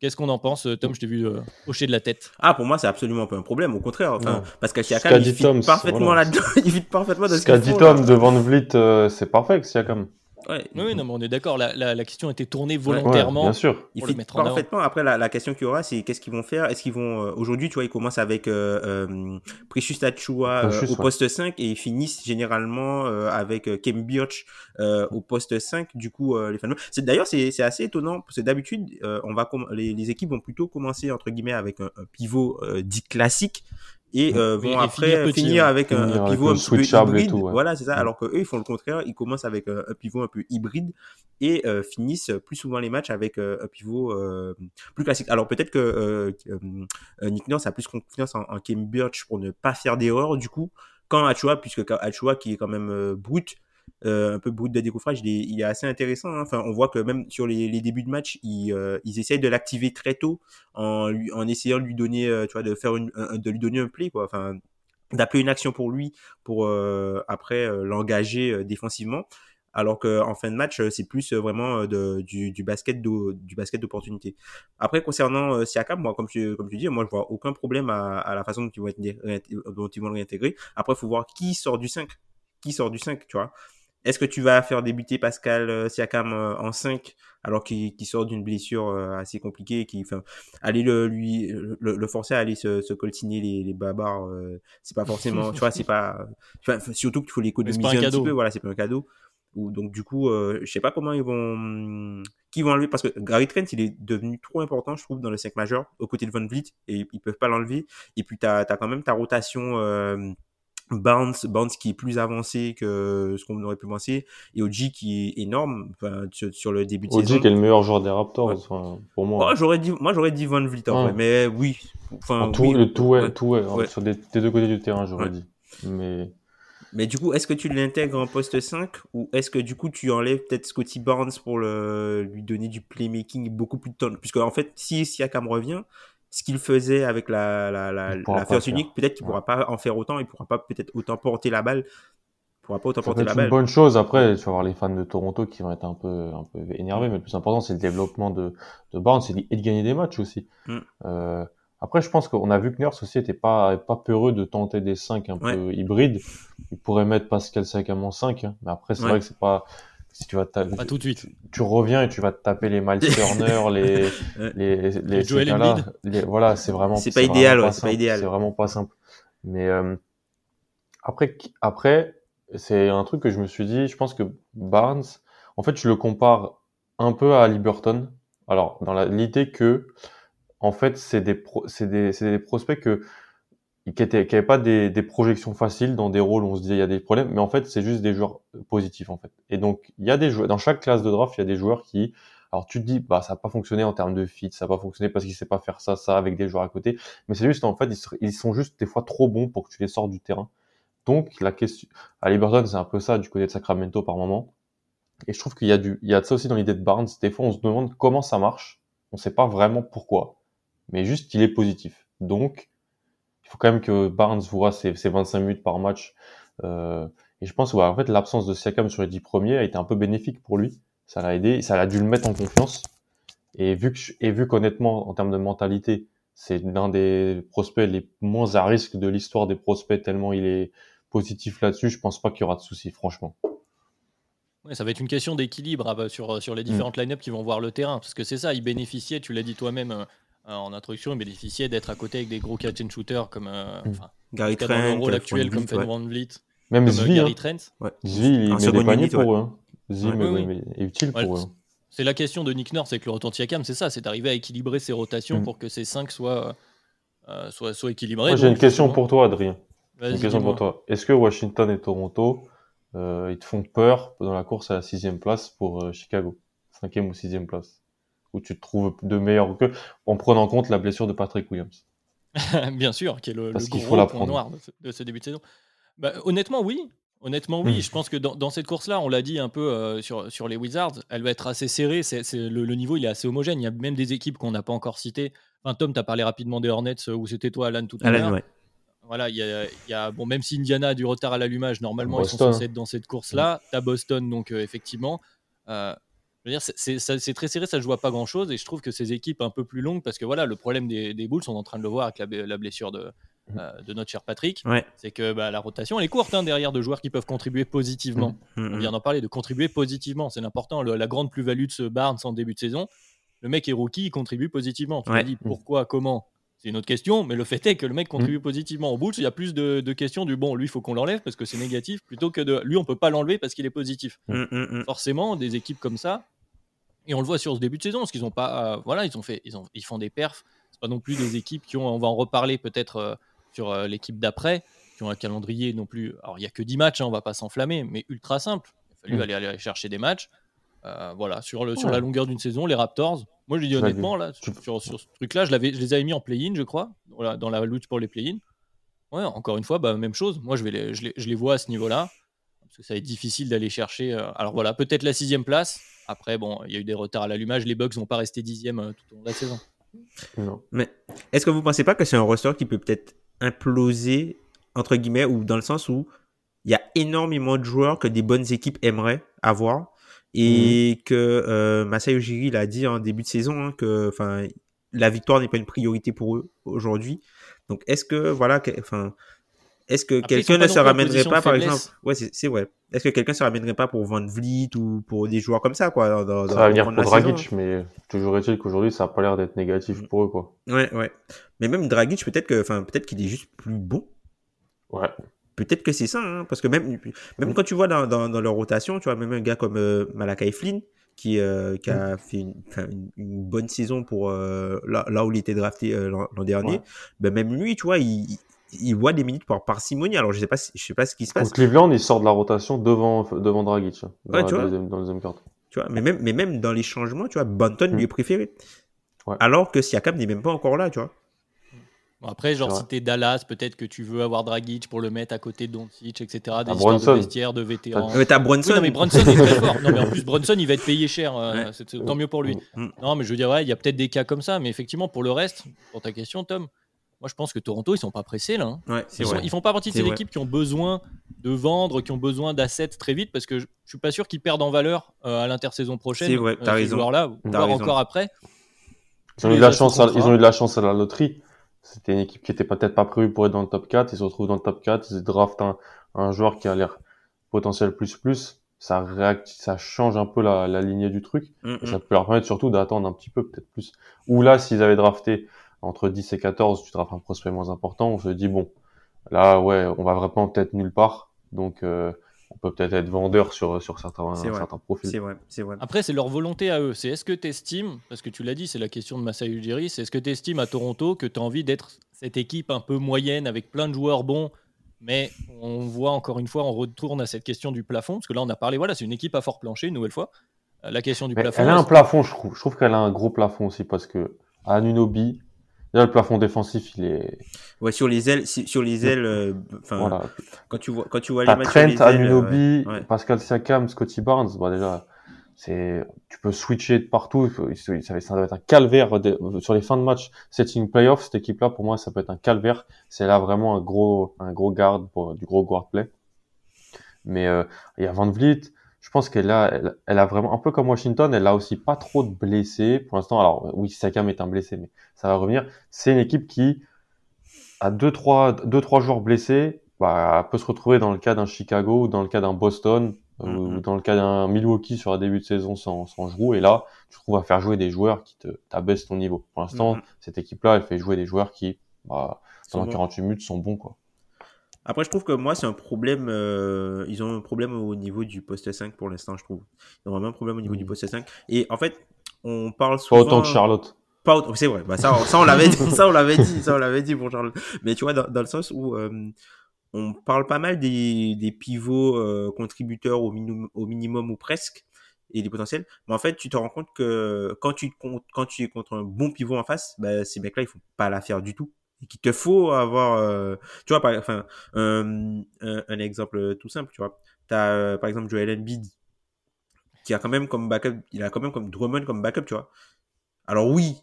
Qu'est-ce qu'on en pense, Tom? Je t'ai vu euh, hocher de la tête. Ah, pour moi, c'est absolument pas un problème. Au contraire, enfin, parce que Siakam, il fit parfaitement là-dedans. *laughs* il fit parfaitement Ce qu'a dit Tom de Van Vliet, euh, c'est parfait, Siakam. Oui, non, mais on est d'accord. La, la, question était tournée volontairement. bien sûr. Il fit parfaitement. Après, la, la question qu'il y aura, c'est qu'est-ce qu'ils vont faire? Est-ce qu'ils vont. Euh, aujourd'hui, tu vois, ils commencent avec euh, euh, Precious Achua euh, au poste 5 et ils finissent généralement avec Kem Birch au poste 5. Du coup, les fans. D'ailleurs, c'est assez étonnant parce que d'habitude, on va les, les, équipes vont plutôt commencer, entre guillemets, avec un, un pivot dit classique et euh, vont après finir, avec un, pivot un peu hybride. Voilà, c'est ça. Alors que eux, ils font le contraire. Ils commencent avec un, pivot un peu hybride et euh, finissent plus souvent les matchs avec euh, un pivot plus classique. Alors peut-être que Nick Nurse a plus confiance en, en Kim Birch pour ne pas faire d'erreur du coup. Quand Achua, puisque Achua qui est quand même brut, euh, un peu brut de décoffrage, il est, assez intéressant. Hein. Enfin, on voit que même sur les, débuts de match, ils, euh, ils essayent de l'activer très tôt en, lui, en essayant de lui donner, euh, tu vois, de faire une, de lui donner un play, quoi. Enfin, d'appeler une action pour lui pour après l'engager défensivement alors qu'en fin de match c'est plus vraiment de, du, du, basket du basket d'opportunité après concernant Siakam moi comme tu comme tu dis moi je vois aucun problème à, à la façon dont ils vont être dont ils vont le réintégrer après il faut voir qui sort du 5 qui sort du 5 tu vois est-ce que tu vas faire débuter Pascal euh, Siakam euh, en 5 alors qu'il sort d'une blessure euh, assez compliquée qui enfin aller le lui le, forcer à aller se, se coltiner les, les c'est pas forcément tu vois c'est pas surtout qu'il faut l'économiser un, un petit peu voilà c'est pas un cadeau. Ou donc du coup je sais pas comment ils vont qui vont enlever parce que Gary Trent il est devenu trop important je trouve dans le 5 majeur aux côtés de Von Vliet et ils peuvent pas l'enlever. Et puis tu as, as, quand même ta rotation Bounce, Bounce qui est plus avancé que ce qu'on aurait pu penser, et OG qui est énorme sur, le début de saison. OG qui est le meilleur joueur des Raptors, pour moi. j'aurais dit, moi j'aurais dit Van Vliet, mais oui. Enfin, tout, le tout, ouais, tout ouais, sur des, deux côtés du terrain, j'aurais dit. Mais... mais du coup, est-ce que tu l'intègres en poste 5 ou est-ce que du coup tu enlèves peut-être Scotty Barnes pour le, lui donner du playmaking beaucoup plus de temps? Puisque en fait, si Siakam revient, ce qu'il faisait avec la, la, la, la first unique, peut-être qu'il ne pourra pas en faire autant, il ne pourra pas peut-être autant porter la balle. Il pourra pas autant porter la balle. C'est une bonne chose. Après, tu vas voir les fans de Toronto qui vont être un peu, un peu énervés, mais le plus important, c'est le développement de, de Barnes et de gagner des matchs aussi. Mm. Euh, après, je pense qu'on a vu que Nurse aussi n'était pas, pas peureux de tenter des 5 un peu hybrides. Il pourrait mettre Pascal 5 en 5, hein. mais après, c'est vrai que c'est pas, si tu vas pas tout de suite. Tu, reviens et tu vas te taper les Miles *laughs* Turner, les, les, les, les, les, voilà, c'est vraiment. C'est pas idéal, ouais, c'est pas idéal. C'est vraiment pas simple. Mais euh, après, après, c'est un truc que je me suis dit. Je pense que Barnes, en fait, je le compare un peu à Liberton. Alors, dans l'idée que, en fait, c'est des, c'est des, des prospects que qui n'avaient pas des, des, projections faciles dans des rôles où on se disait il y a des problèmes, mais en fait c'est juste des joueurs positifs en fait. Et donc il y a des joueurs dans chaque classe de draft, il y a des joueurs qui, alors tu te dis bah ça n'a pas fonctionné en termes de fit, ça n'a pas fonctionné parce qu'il sait pas faire ça ça avec des joueurs à côté, mais c'est juste en fait ils, sont juste des fois trop bons pour que tu les sortes du terrain. Donc la question à Liberton c'est un peu ça du côté de Sacramento par moment. Et je trouve qu'il y a du il y a de ça aussi dans l'idée de Barnes. Des fois on se demande comment ça marche, on sait pas vraiment pourquoi, mais juste il est positif. Donc il faut quand même que Barnes voit ses, 25 minutes par match. Euh, et je pense en fait, l'absence de Siakam sur les 10 premiers a été un peu bénéfique pour lui. Ça l'a aidé, ça l'a dû le mettre en confiance. Et vu que, et vu qu'honnêtement, en termes de mentalité, c'est l'un des prospects les moins à risque de l'histoire des prospects, tellement il est positif là-dessus, je pense pas qu'il y aura de soucis, franchement. Ouais, ça va être une question d'équilibre ah, sur, sur les différentes mm. line-up qui vont voir le terrain. Parce que c'est ça, il bénéficiait, tu l'as dit toi-même, en introduction, il bénéficiait d'être à côté avec des gros catch and shooters comme euh, mm. Gary Trent, dans le rôle actuel comme Fed Van Vliet, même comme Zvi, Gary hein. Trent. Ouais. Zvi, il met des paniers pour eux. Hein. Zvi ouais. est utile pour eux. C'est la question de Nick Nurse avec le retour de Siakam, c'est ça, c'est d'arriver à équilibrer ses rotations mm. pour que ces 5 soient, euh, soient, soient équilibrés. J'ai une question pour toi, Adrien. Une question pour toi. Est-ce que Washington et Toronto, euh, ils te font peur dans la course à la sixième place pour euh, Chicago? Cinquième ou sixième place? Où tu te trouves de meilleur que en prenant en compte la blessure de Patrick Williams. *laughs* Bien sûr, qui est le, gros point noir de ce, début de saison. Bah, honnêtement, oui. Honnêtement, oui. Hmm. Je pense que dans, cette course-là, on l'a dit un peu euh, sur, sur les Wizards, elle va être assez serrée. C'est, le, niveau, il est assez homogène. Il y a même des équipes qu'on n'a pas encore citées. Enfin, Tom, tu as parlé rapidement des Hornets, euh, ou c'était toi, Alan, tout à l'heure. Voilà, il y, a, bon, même si Indiana a du retard à l'allumage, normalement, ils sont censés être dans cette course-là. Tu as Boston, donc euh, effectivement c'est très serré, ça ne joue pas grand chose. Et je trouve que ces équipes un peu plus longues, parce que voilà, le problème des, des Bulls, on est en train de le voir avec la, blessure de, euh, de notre cher Patrick, Ouais. c'est que bah, la rotation elle est courte hein, derrière de joueurs qui peuvent contribuer positivement. Mm, On mm. vient d'en parler, de contribuer positivement, c'est important. Le- la grande plus-value de ce Barnes en début de saison, le mec est rookie, il contribue positivement. Tu Ouais. dit pourquoi, comment? C'est une autre question, mais le fait est que le mec contribue positivement. Au Bulls, il y a plus de, de questions du bon, lui, il faut qu'on l'enlève parce que c'est négatif, plutôt que de lui, on peut pas l'enlever parce qu'il est positif. Forcément, des équipes comme ça, et on le voit sur ce début de saison, parce qu'ils ont pas, euh, voilà, ils ont fait, ils, ont, ils font des perfs. C'est pas non plus des équipes qui ont, on va en reparler peut-être euh, sur euh, l'équipe d'après, qui ont un calendrier non plus. Alors il y a que 10 matchs, hein, on va pas s'enflammer, mais ultra simple. Il a fallu Mm. aller, aller chercher des matchs. Voilà, sur, le, sur la longueur d'une saison, les Raptors, moi je dis honnêtement, là, sur, sur ce truc-là, je, les avais mis en play-in, je crois, dans la lutte pour les play-in. Ouais, encore une fois, bah, même chose. Moi, je, vais les, je, les, je les vois à ce niveau-là. Parce que ça va être difficile d'aller chercher. alors voilà, peut-être la sixième place. Après, bon, il y a eu des retards à l'allumage. Les Bucks vont pas rester dixième euh, tout au long de la saison. Non. Mais est-ce que vous pensez pas que c'est un roster qui peut peut-être imploser, entre guillemets, ou dans le sens où il y a énormément de joueurs que des bonnes équipes aimeraient avoir et que euh, Masai Ujiri l'a dit en début de saison hein, que enfin la victoire n'est pas une priorité pour eux aujourd'hui. Donc est-ce que voilà que- enfin est-ce que quelqu'un ne se ramènerait pas par exemple? Ouais c'est c'est vrai est-ce que quelqu'un se ramènerait pas pour Van Vliet ou pour des joueurs comme ça quoi dans, dans- Ça dans- va venir pour Dragic, mais toujours est-il qu'aujourd'hui, ça a pas l'air d'être négatif Mm. pour eux, quoi. Ouais, ouais. Mais même Dragic, peut-être que, enfin, peut-être qu'il est juste plus bon. Ouais. Peut-être que c'est ça, hein, parce que même, même quand tu vois dans, dans, dans leur rotation, tu vois, même un gars comme euh, Malakai Flynn, qui, euh, qui a fait une, enfin, une, une bonne saison pour euh, là, là où il était drafté euh, l'an l'an dernier, Ouais. ben même lui, tu vois, il, il- voit des minutes par parcimonie. Alors je sais pas, je sais pas ce qui se passe, Contre Cleveland, il sort de la rotation devant, devant Dragic, hein, dans, Ouais, la tu vois. deuxième, dans la deuxième carte. tu vois. Mais même, mais même dans les changements, tu vois, Banton lui est préféré. Ouais. Alors que Siakam n'est même pas encore là, tu vois. Bon, après, genre, si t'es Dallas, peut-être que tu veux avoir Dragic pour le mettre à côté de Doncic, etc. Des Ah, histoires Brunson. de vestiaires, de vétérans. Mais t'as Brunson. Oui, non, mais Brunson est très fort. Non, mais en *laughs* plus, Brunson, il va être payé cher. euh, Ouais. c'est- c'est- tant mieux pour lui. Mm. Non, mais je veux dire, ouais, il y a peut-être des cas comme ça. Mais effectivement, pour le reste, pour ta question, Tom, moi, je pense que Toronto, ils sont pas pressés là. hein. Ouais, Ils, sont- ils font pas partie de ces vrai. équipes qui ont besoin de vendre, qui ont besoin d'assets très vite, parce que je, je suis pas sûr qu'ils perdent en valeur euh, à l'intersaison prochaine. C'est vrai, euh, t'as ces raison. joueurs-là, T'as voire raison. encore après. Ils ont, eu de la chance à, contrats. ils ont eu de la chance à la loterie. C'était une équipe qui était peut-être pas prévue pour être dans le top 4. Ils se retrouvent dans le top 4. Ils draftent un, un joueur qui a l'air potentiel plus plus. Ça change un peu la, la lignée du truc. Mm, Et mm. ça peut leur permettre surtout d'attendre un petit peu, peut-être plus. Ou là, s'ils avaient drafté entre 10 et 14, tu draftes un prospect moins important, on se dit, bon, là, ouais, on va vraiment peut-être nulle part. Donc, euh, on peut peut-être être vendeur sur, sur certains, C'est vrai. certains profils. C'est vrai, c'est vrai. Après, c'est leur volonté à eux. C'est est-ce que tu estimes, parce que tu l'as dit, c'est la question de Masai Ujiri, c'est est-ce que tu estimes à Toronto que tu as envie d'être cette équipe un peu moyenne avec plein de joueurs bons, mais on voit encore une fois, on retourne à cette question du plafond, parce que là, on a parlé, voilà, c'est une équipe à fort plancher, une nouvelle fois. La question du Mais plafond. elle a un plafond, je trouve. Je trouve qu'elle a un gros plafond aussi parce que Anunobi, déjà le plafond défensif, il est. Ouais, sur les ailes, sur les ailes, euh, enfin, Voilà. quand tu vois, quand tu vois les matchs Trent, les ailes, euh, Anunobi, ouais, ouais. Pascal Siakam, Scotty Barnes. Bah déjà, c'est, tu peux switcher de partout. Ça va ça va être un calvaire de- sur les fins de match. Setting playoff, cette équipe-là, pour moi, ça peut être un calvaire. C'est là vraiment un gros, un gros garde pour du gros guard play. Mais euh, il y a Van Vliet. Je pense qu'elle a, elle, elle a vraiment un peu comme Washington. Elle a aussi pas trop de blessés pour l'instant. Alors oui, Siakam est un blessé, mais ça va revenir. C'est une équipe qui a deux trois, deux trois joueurs blessés. Bah, peut se retrouver dans le cas d'un Chicago ou dans le cas d'un Boston euh, Mhm. ou dans le cas d'un Milwaukee sur un début de saison sans, sans Giroud. Et là, tu trouves à faire jouer des joueurs qui te t'abaissent ton niveau. Pour l'instant, Mhm. cette équipe-là, elle fait jouer des joueurs qui, bah, pendant bons. 48 minutes, sont bons quoi. Après, je trouve que moi, c'est un problème. euh, ils ont un problème au niveau du poste 5 pour l'instant, je trouve. Ils ont vraiment un problème au niveau Mhm. du poste 5. Et en fait, on parle Pas souvent. autant que Charlotte. Pas autant- C'est vrai. Bah, ça, ça, on l'avait dit. Ça, on l'avait dit. Ça, on l'avait dit pour Charles. Mais tu vois, dans, dans le sens où euh, on parle pas mal des, des pivots euh, contributeurs au, minimum, au minimum ou presque et des potentiels. Mais en fait, tu te rends compte que quand tu, quand tu es contre un bon pivot en face, bah, ces mecs-là, ils font pas l'affaire du tout. Et qu'il te faut avoir, euh, tu vois, par, enfin, un, exemple tout simple, tu vois. T'as, euh, par exemple, Joel Embiid, qui a quand même comme backup, il a quand même comme Drummond comme backup, tu vois. Alors oui,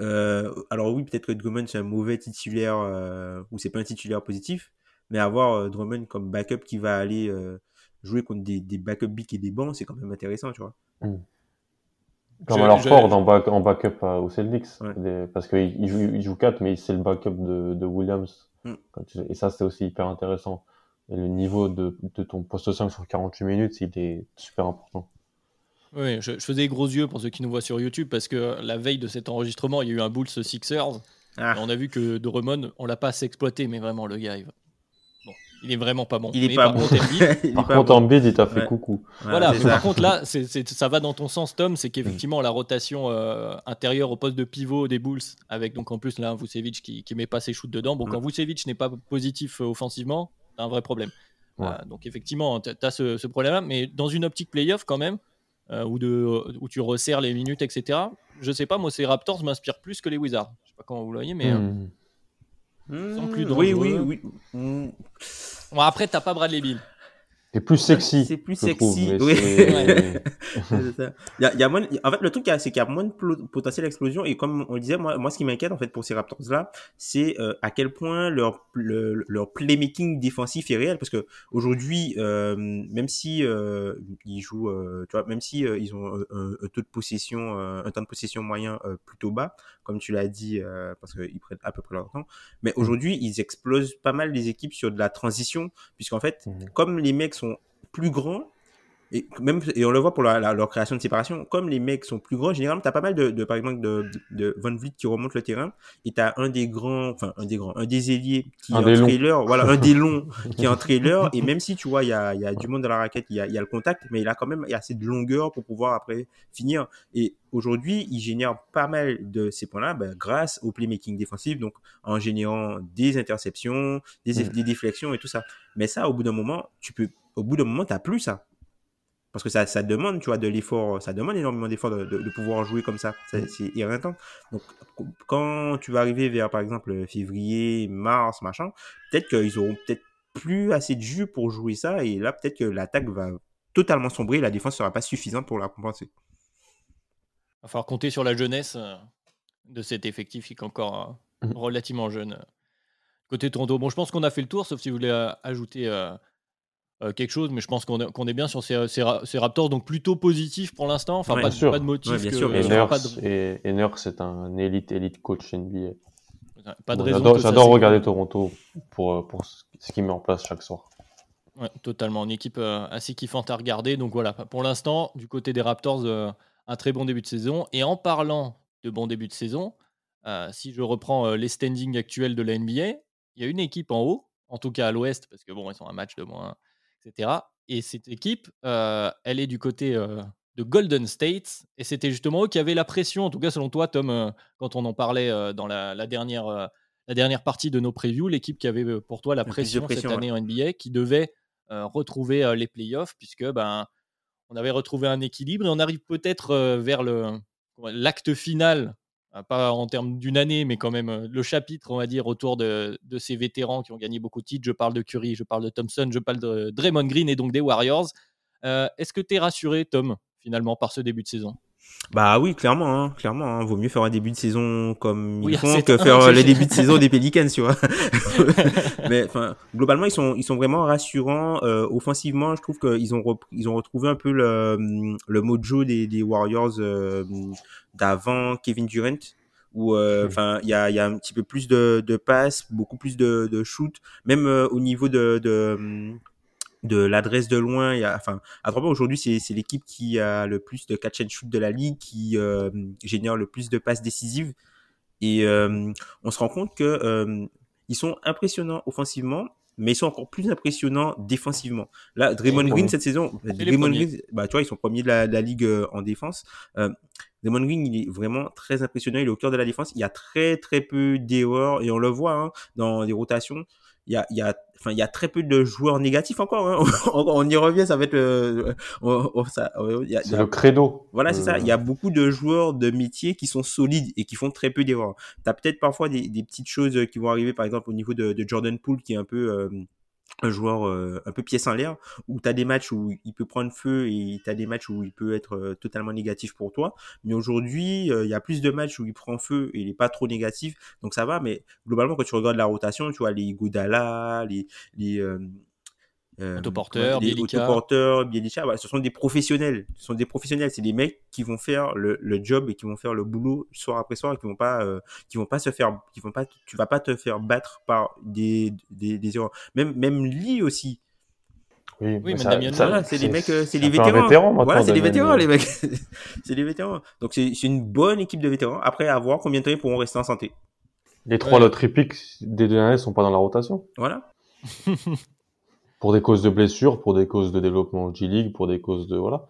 euh, alors oui, peut-être que Drummond c'est un mauvais titulaire euh, ou c'est pas un titulaire positif, mais avoir euh, Drummond comme backup qui va aller euh, jouer contre des, des backup bigs et des bancs, c'est quand même intéressant, tu vois. Comme alors Ford en, back, en backup au Celtics. Ouais. Des- parce qu'il il joue, il joue 4, mais c'est le backup de, de Williams Mm. Et ça, c'est aussi hyper intéressant. Et le niveau de, de ton poste 5 sur 48 minutes, il est super important. Oui, je, faisais gros yeux pour ceux qui nous voient sur YouTube parce que la veille de cet enregistrement, il y a eu un Bulls Sixers. Ah. on a vu que Doremon, on l'a pas assez exploité, mais vraiment, le gars, il, il est vraiment pas bon. Il est pas bon. *laughs* par contre, en bid, il t'a fait coucou. Voilà, par contre, là, ça va dans ton sens, Tom, c'est qu'effectivement, la rotation euh, intérieure au poste de pivot des Bulls, avec donc en plus là, Vucevic qui, qui met pas ses shoots dedans. Bon, quand Vucevic n'est pas positif euh, offensivement, t'as un vrai problème. Euh, donc, effectivement, t'as ce, ce problème-là, mais dans une optique playoff, quand même, où, de, où tu resserres les minutes, etc. Je sais pas, moi, ces Raptors m'inspirent plus que les Wizards. Je sais pas comment vous le voyez, mais. Hmm. Mmh, plus oui, oui, oui. Mmh. Bon, après, t'as pas Bradley Bill. C'est plus sexy. C'est plus sexy. oui. *laughs* *laughs* il y a, moins, en fait, le truc, c'est qu'il y a moins de potentiel d'explosion. Et comme on le disait, moi, moi ce qui m'inquiète, en fait, pour ces Raptors-là, c'est euh, à quel point leur, leur playmaking défensif est réel. Parce que aujourd'hui, euh, même si euh, ils jouent, tu vois, même si ils ont un, taux de possession, un temps de possession moyen plutôt bas, comme tu l'as dit, parce qu'ils prennent à peu près leur temps. Mais aujourd'hui, ils explosent pas mal les équipes sur de la transition, puisqu'en fait, mmh. comme les mecs sont plus grands, et même et on le voit pour leur création de séparation comme les mecs sont plus grands généralement tu as pas mal de, par exemple de, de Van Vliet qui remonte le terrain et tu as un des grands enfin un des grands un des ailiers qui est un trailer voilà un des longs *laughs* qui est un trailer et même si tu vois il y a, y a du monde dans la raquette il y a, y a, le contact mais il a quand même y a assez de longueur pour pouvoir après finir. Et aujourd'hui il génère pas mal de ces points là ben, grâce au playmaking défensif donc en générant des interceptions des, mm. des déflexions et tout ça. Mais ça au bout d'un moment tu peux au bout d'un moment tu plus ça parce que ça, ça demande, tu vois, de l'effort, ça demande énormément d'effort de, de, pouvoir jouer comme ça. C'est irritant. Donc, quand tu vas arriver vers, par exemple, février, mars, machin, peut-être qu'ils auront peut-être plus assez de jus pour jouer ça. Et là, peut-être que l'attaque va totalement sombrer. La défense sera pas suffisante pour la compenser. Il va falloir compter sur la jeunesse euh, de cet effectif qui est encore euh, mmh. relativement jeune. Euh, côté Toronto, bon, je pense qu'on a fait le tour, sauf si vous voulez ajouter euh, quelque chose, mais je pense qu'on est, bien sur ces, ces, Raptors, donc plutôt positif pour l'instant. Enfin, pas, pas, de motif. bien sûr, et, Nurse, c'est un élite, élite coach NBA. Pas de raison. J'adore regarder Toronto pour, euh, pour ce qu'il met en place chaque soir. Ouais, totalement. Une équipe euh, assez kiffante à regarder. Donc voilà, pour l'instant, du côté des Raptors, un très bon début de saison. Et en parlant de bon début de saison, si je reprends les standings actuels de la NBA, il y a une équipe en haut, en tout cas à l'ouest, parce que bon, ils sont un match de moins etc. Et cette équipe, elle est du côté de Golden State. Et c'était justement eux qui avaient la pression, en tout cas selon toi, Tom, quand on en parlait dans la, dernière, la dernière partie de nos previews, l'équipe qui avait pour toi la, pression, cette année en NBA, qui devait retrouver les playoffs, puisque ben, on avait retrouvé un équilibre et on arrive peut-être vers l'acte final euh, pas en termes d'une année, mais quand même euh, le chapitre, on va dire, autour de, ces vétérans qui ont gagné beaucoup de titres. Je parle de Curry, je parle de Thompson, je parle de Draymond Green et donc des Warriors. Euh, est-ce que tu es rassuré, Tom, finalement, par ce début de saison? Bah oui, clairement, hein, clairement. Hein. Vaut mieux faire un début de saison comme ils font que faire les débuts de saison des Pelicans, tu vois. *laughs* *laughs* Mais enfin, globalement, ils sont, ils sont vraiment rassurants. offensivement, je trouve qu'ils ont, ils ont retrouvé un peu le, le mojo des, des Warriors d'avant Kevin Durant où euh, enfin il y a, y a un petit peu plus de, de passes, beaucoup plus de, de shoot, même euh, au niveau de, de, de l'adresse de loin. Y a, enfin, à trois points aujourd'hui, c'est l'équipe qui a le plus de catch and shoot de la ligue, qui euh, génère le plus de passes décisives. Et on se rend compte que ils sont impressionnants offensivement, mais ils sont encore plus impressionnants défensivement. Là, Draymond Green cette saison, Draymond Green, bah tu vois, ils sont premiers de la, de la ligue en défense. Euh, Draymond Green, il est vraiment très impressionnant. Il est au cœur de la défense. Il y a très, très peu d'erreurs et on le voit hein, dans les rotations. Il y a, il y a, enfin, il y a très peu de joueurs négatifs encore. Hein. *laughs* on, y revient, ça va être le, c'est le credo. Voilà, c'est ça. Euh. Il y a beaucoup de joueurs de métier qui sont solides et qui font très peu d'erreurs. Tu as peut-être parfois des, des, petites choses qui vont arriver, par exemple, au niveau de, de Jordan Poole, qui est un peu, euh, un joueur euh, un peu pièce en l'air, où tu des matchs où il peut prendre feu et tu as des matchs où il peut être euh, totalement négatif pour toi. Mais aujourd'hui, euh, il y a plus de matchs où il prend feu et il n'est pas trop négatif, donc ça va. Mais globalement, quand tu regardes la rotation, tu vois, les Goudala, les, les, euh, les Bielica. autoporteurs, Bielica, voilà, ce sont des professionnels. Ce sont des professionnels. C'est des mecs qui vont faire le, le job et qui vont faire le boulot soir après soir et qui vont pas, euh, qui vont pas se faire, qui vont pas, tu vas pas te faire battre par des, des, des erreurs. Même, même Lee aussi. Oui, mais ça- Damien Voilà, c'est des mecs, c'est des vétérans. vétéran voilà, c'est des vétérans, les mecs. *laughs* c'est des vétérans. Donc c'est c'est une bonne équipe de vétérans. Après, à voir combien de temps ils pourront rester en santé. Les trois Ouais. lottery picks des deux années sont pas dans la rotation. Voilà. *laughs* Pour des causes de blessures, pour des causes de développement G-League, pour des causes de, voilà.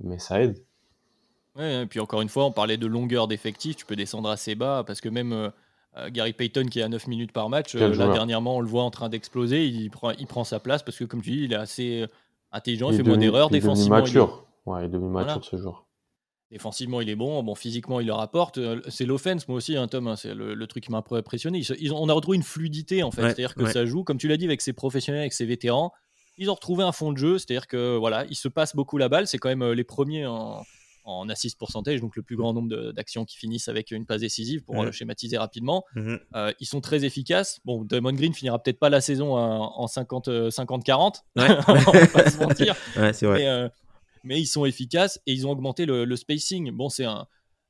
Mais ça aide. Ouais, et puis encore une fois, on parlait de longueur d'effectif, tu peux descendre assez bas parce que même euh, euh, Gary Payton qui est à 9 minutes par match, euh, là dernièrement on le voit en train d'exploser, il prend, il prend sa place parce que comme tu dis, il est assez intelligent, il, fait moins d'erreurs, défensivement il est, mature. Ouais, il est devenu Voilà. mature ce joueur. Défensivement il est bon, bon physiquement il le rapporte, Euh, c'est l'offense moi aussi, hein, Tom, hein, c'est le, le truc qui m'a un peu impressionné. Ils ils on a retrouvé une fluidité en fait, Ouais, c'est-à-dire que ouais. ça joue, comme tu l'as dit, avec ses professionnels, avec ses vétérans, ils ont retrouvé un fond de jeu, c'est-à-dire que voilà, ils se passent beaucoup la balle, c'est quand même euh, les premiers en, en assist pourcentage, donc le plus grand nombre d'actions qui finissent avec une passe décisive pour Ouais. euh, schématiser rapidement. Mhm. Euh, ils sont très efficaces. Bon, Damon Green finira peut-être pas la saison en en 50, euh, 50-40, Ouais. *laughs* on va pas se mentir, *laughs* c'est vrai. mais, euh, mais ils sont efficaces et ils ont augmenté le, le spacing. Bon, c'est un,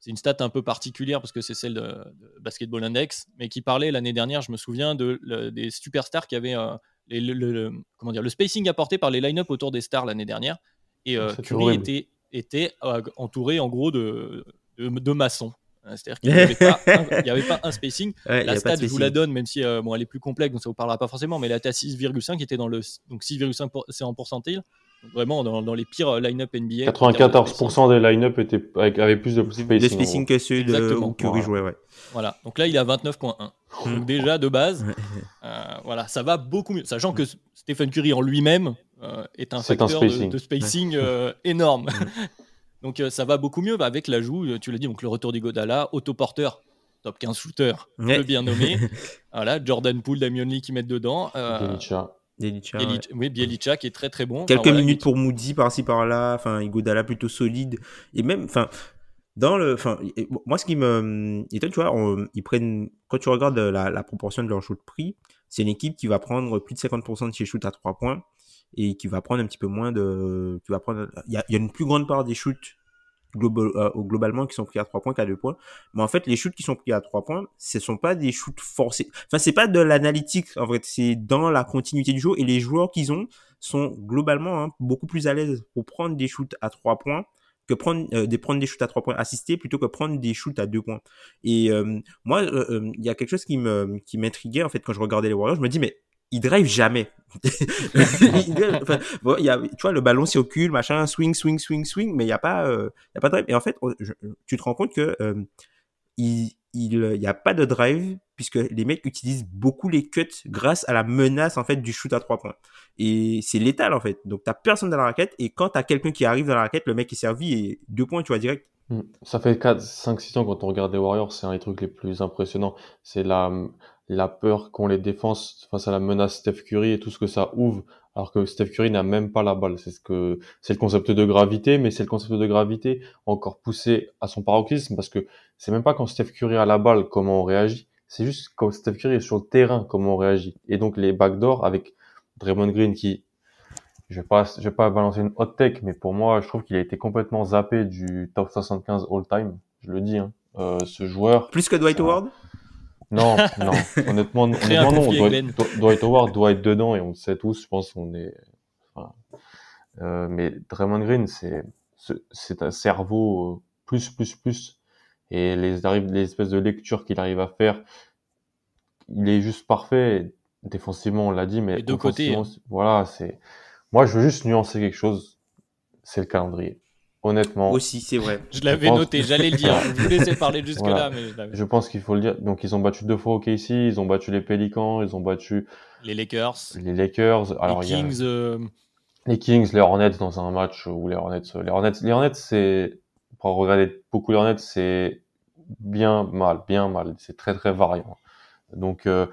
une stat un peu particulière parce que c'est celle de, de Basketball Index, mais qui parlait l'année dernière, je me souviens, de, le- des superstars qui avaient euh, les- le, comment dire, le spacing apporté par les line-up autour des stars l'année dernière. Et euh, Curry était, était euh, entouré en gros de, de, de maçons. Euh, C'est-à-dire qu'il *laughs* n'y avait, pas un- il y avait pas un spacing. Ouais, La stat, je vous la donne, même si euh, bon, elle est plus complexe, donc ça vous parlera pas forcément, mais elle à 6,5, qui était dans le donc 6,5 pour- c'est en pourcentile. Donc vraiment dans, dans les pires euh, line-up NBA. en termes de spacing. 94% des line-up étaient avec, avaient plus de spacing. de spacing que ceux de où Curry Voilà. jouait, ouais. Voilà. Donc là, il est à 29,1. Mm. Donc déjà de base, euh, voilà, ça va beaucoup mieux. Sachant que Stephen Curry en lui-même euh, est un C'est un facteur de- spacing. de, spacing euh, énorme. *laughs* donc euh, ça va beaucoup mieux bah, avec l'ajout, tu l'as dit, donc le retour d'Igodala, autoporteur, top 15 shooter, Ouais. le bien nommé. *laughs* voilà, Jordan Poole, Damian Lee qui mettent dedans. euh, Bjelica. Delicia, Bieli- ouais. Oui, Bielica qui est très très bon. Quelques Enfin, voilà, minutes pour Moody par-ci par-là, enfin Igodala plutôt solide et même enfin dans le enfin et- moi ce qui me étonne tu vois on- ils prennent quand tu regardes la, la proportion de leur shoot pris, c'est une équipe qui va prendre plus de 50% de ses shoots à 3 points et qui va prendre un petit peu moins de qui va prendre il y a, il y a une plus grande part des shoots euh, globalement qui sont pris à 3 points qu'à 2 points. Mais en fait les shoots qui sont pris à 3 points ce sont pas des shoots forcés. Enfin c'est pas de l'analytique en fait. C'est dans la continuité du jeu et les joueurs qu'ils ont sont globalement hein, beaucoup plus à l'aise pour prendre des shoots à 3 points que prendre euh, des prendre des shoots à 3 points assistés plutôt que prendre des shoots à 2 points. Et euh, moi euh, euh, il y a quelque chose qui me qui m'intriguait en fait quand je regardais les Warriors je me dis mais ils drive jamais. *laughs* Il y a, tu vois le ballon circule machin swing swing swing swing mais il y a pas euh, il y a pas de drive. Et en fait tu te rends compte que euh, il il il y a pas de drive puisque les mecs utilisent beaucoup les cuts grâce à la menace en fait du shoot à trois points. Et c'est létal en fait. Donc t'as personne dans la raquette et quand t'as quelqu'un qui arrive dans la raquette le mec est servi et deux points tu vois direct. Mm. Ça fait 4, 5, 6 ans quand on regarde les Warriors, c'est un des trucs les plus impressionnants. C'est la, la peur qu'ont les défenses face à la menace Steph Curry et tout ce que ça ouvre, alors que Steph Curry n'a même pas la balle. C'est ce que, c'est le concept de gravité, mais c'est le concept de gravité encore poussé à son paroxysme parce que c'est même pas quand Steph Curry a la balle comment on réagit, c'est juste quand Steph Curry est sur le terrain comment on réagit. Et donc les backdoors avec Draymond Green qui, je vais pas, je vais pas balancer une hot take, mais pour moi, je trouve qu'il a été complètement zappé du top 75 all time. Je le dis, hein. Euh, ce joueur. plus que Dwight. Howard? Non, non. Honnêtement, honnêtement non. Dwight, Dwight Howard doit être dedans et on le sait tous. Je pense qu'on est. enfin, euh, mais Draymond Green, c'est c'est- un cerveau euh, plus plus plus. Et les les espèces de lectures qu'il arrive à faire, il est juste parfait. Défensivement, on l'a dit, mais deux côtés, offensivement, voilà, c'est. Moi, je veux juste nuancer quelque chose. C'est le calendrier. Honnêtement, aussi c'est vrai Je l'avais pense- noté, j'allais le dire. *laughs* Je vous laissais parler jusque-là, Voilà. je l'avais. je pense qu'il faut le dire. Donc, ils ont battu deux fois au KC, ils ont battu les Pelicans, ils ont battu Les Lakers, les Lakers. Alors, les il y a Kings, euh, les Kings, les Hornets dans un match où les Hornets, les Hornets, les Hornets, c'est pour regarder beaucoup les Hornets, c'est bien mal, bien mal. C'est très très variant. Donc, euh,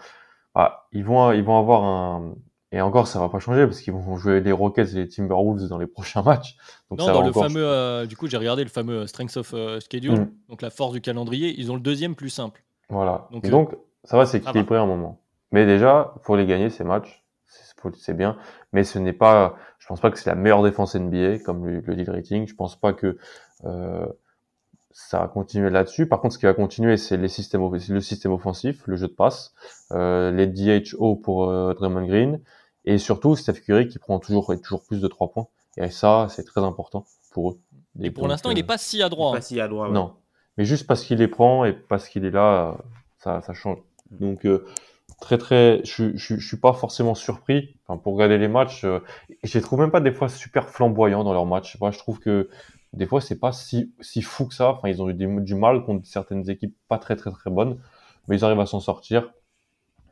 ah, ils vont, ils vont avoir un et encore, ça va pas changer parce qu'ils vont jouer les Rockets et les Timberwolves dans les prochains matchs. Donc non, ça dans va le encore. fameux. euh, du coup, j'ai regardé le fameux Strength of euh, Schedule, Mm. donc la force du calendrier. Ils ont le deuxième plus simple. Voilà. Donc, euh, ça va s'équilibrer un moment. Mais déjà, faut les gagner ces matchs. c'est bien, mais ce n'est pas, je pense pas que c'est la meilleure défense NBA, comme le, dit le rating. Je pense pas que euh, ça va continuer là-dessus. Par contre, ce qui va continuer, c'est les systèmes, le système offensif, le jeu de passe, euh, les DHO pour euh, Draymond Green, et surtout Steph Curry qui prend toujours et toujours plus de trois points. Et ça, c'est très important pour eux. Et pour l'instant, il n'est pas si adroit. Pas hein. si adroit. ouais. Non, mais juste parce qu'il les prend et parce qu'il est là, ça, ça change. Donc euh, très très, je, je, je suis pas forcément surpris. Enfin, pour regarder les matchs, euh, je les trouve même pas des fois super flamboyants dans leurs matchs. Je trouve que des fois c'est pas si si fou que ça. Enfin, ils ont eu des, du mal contre certaines équipes pas très très très bonnes, mais ils arrivent à s'en sortir.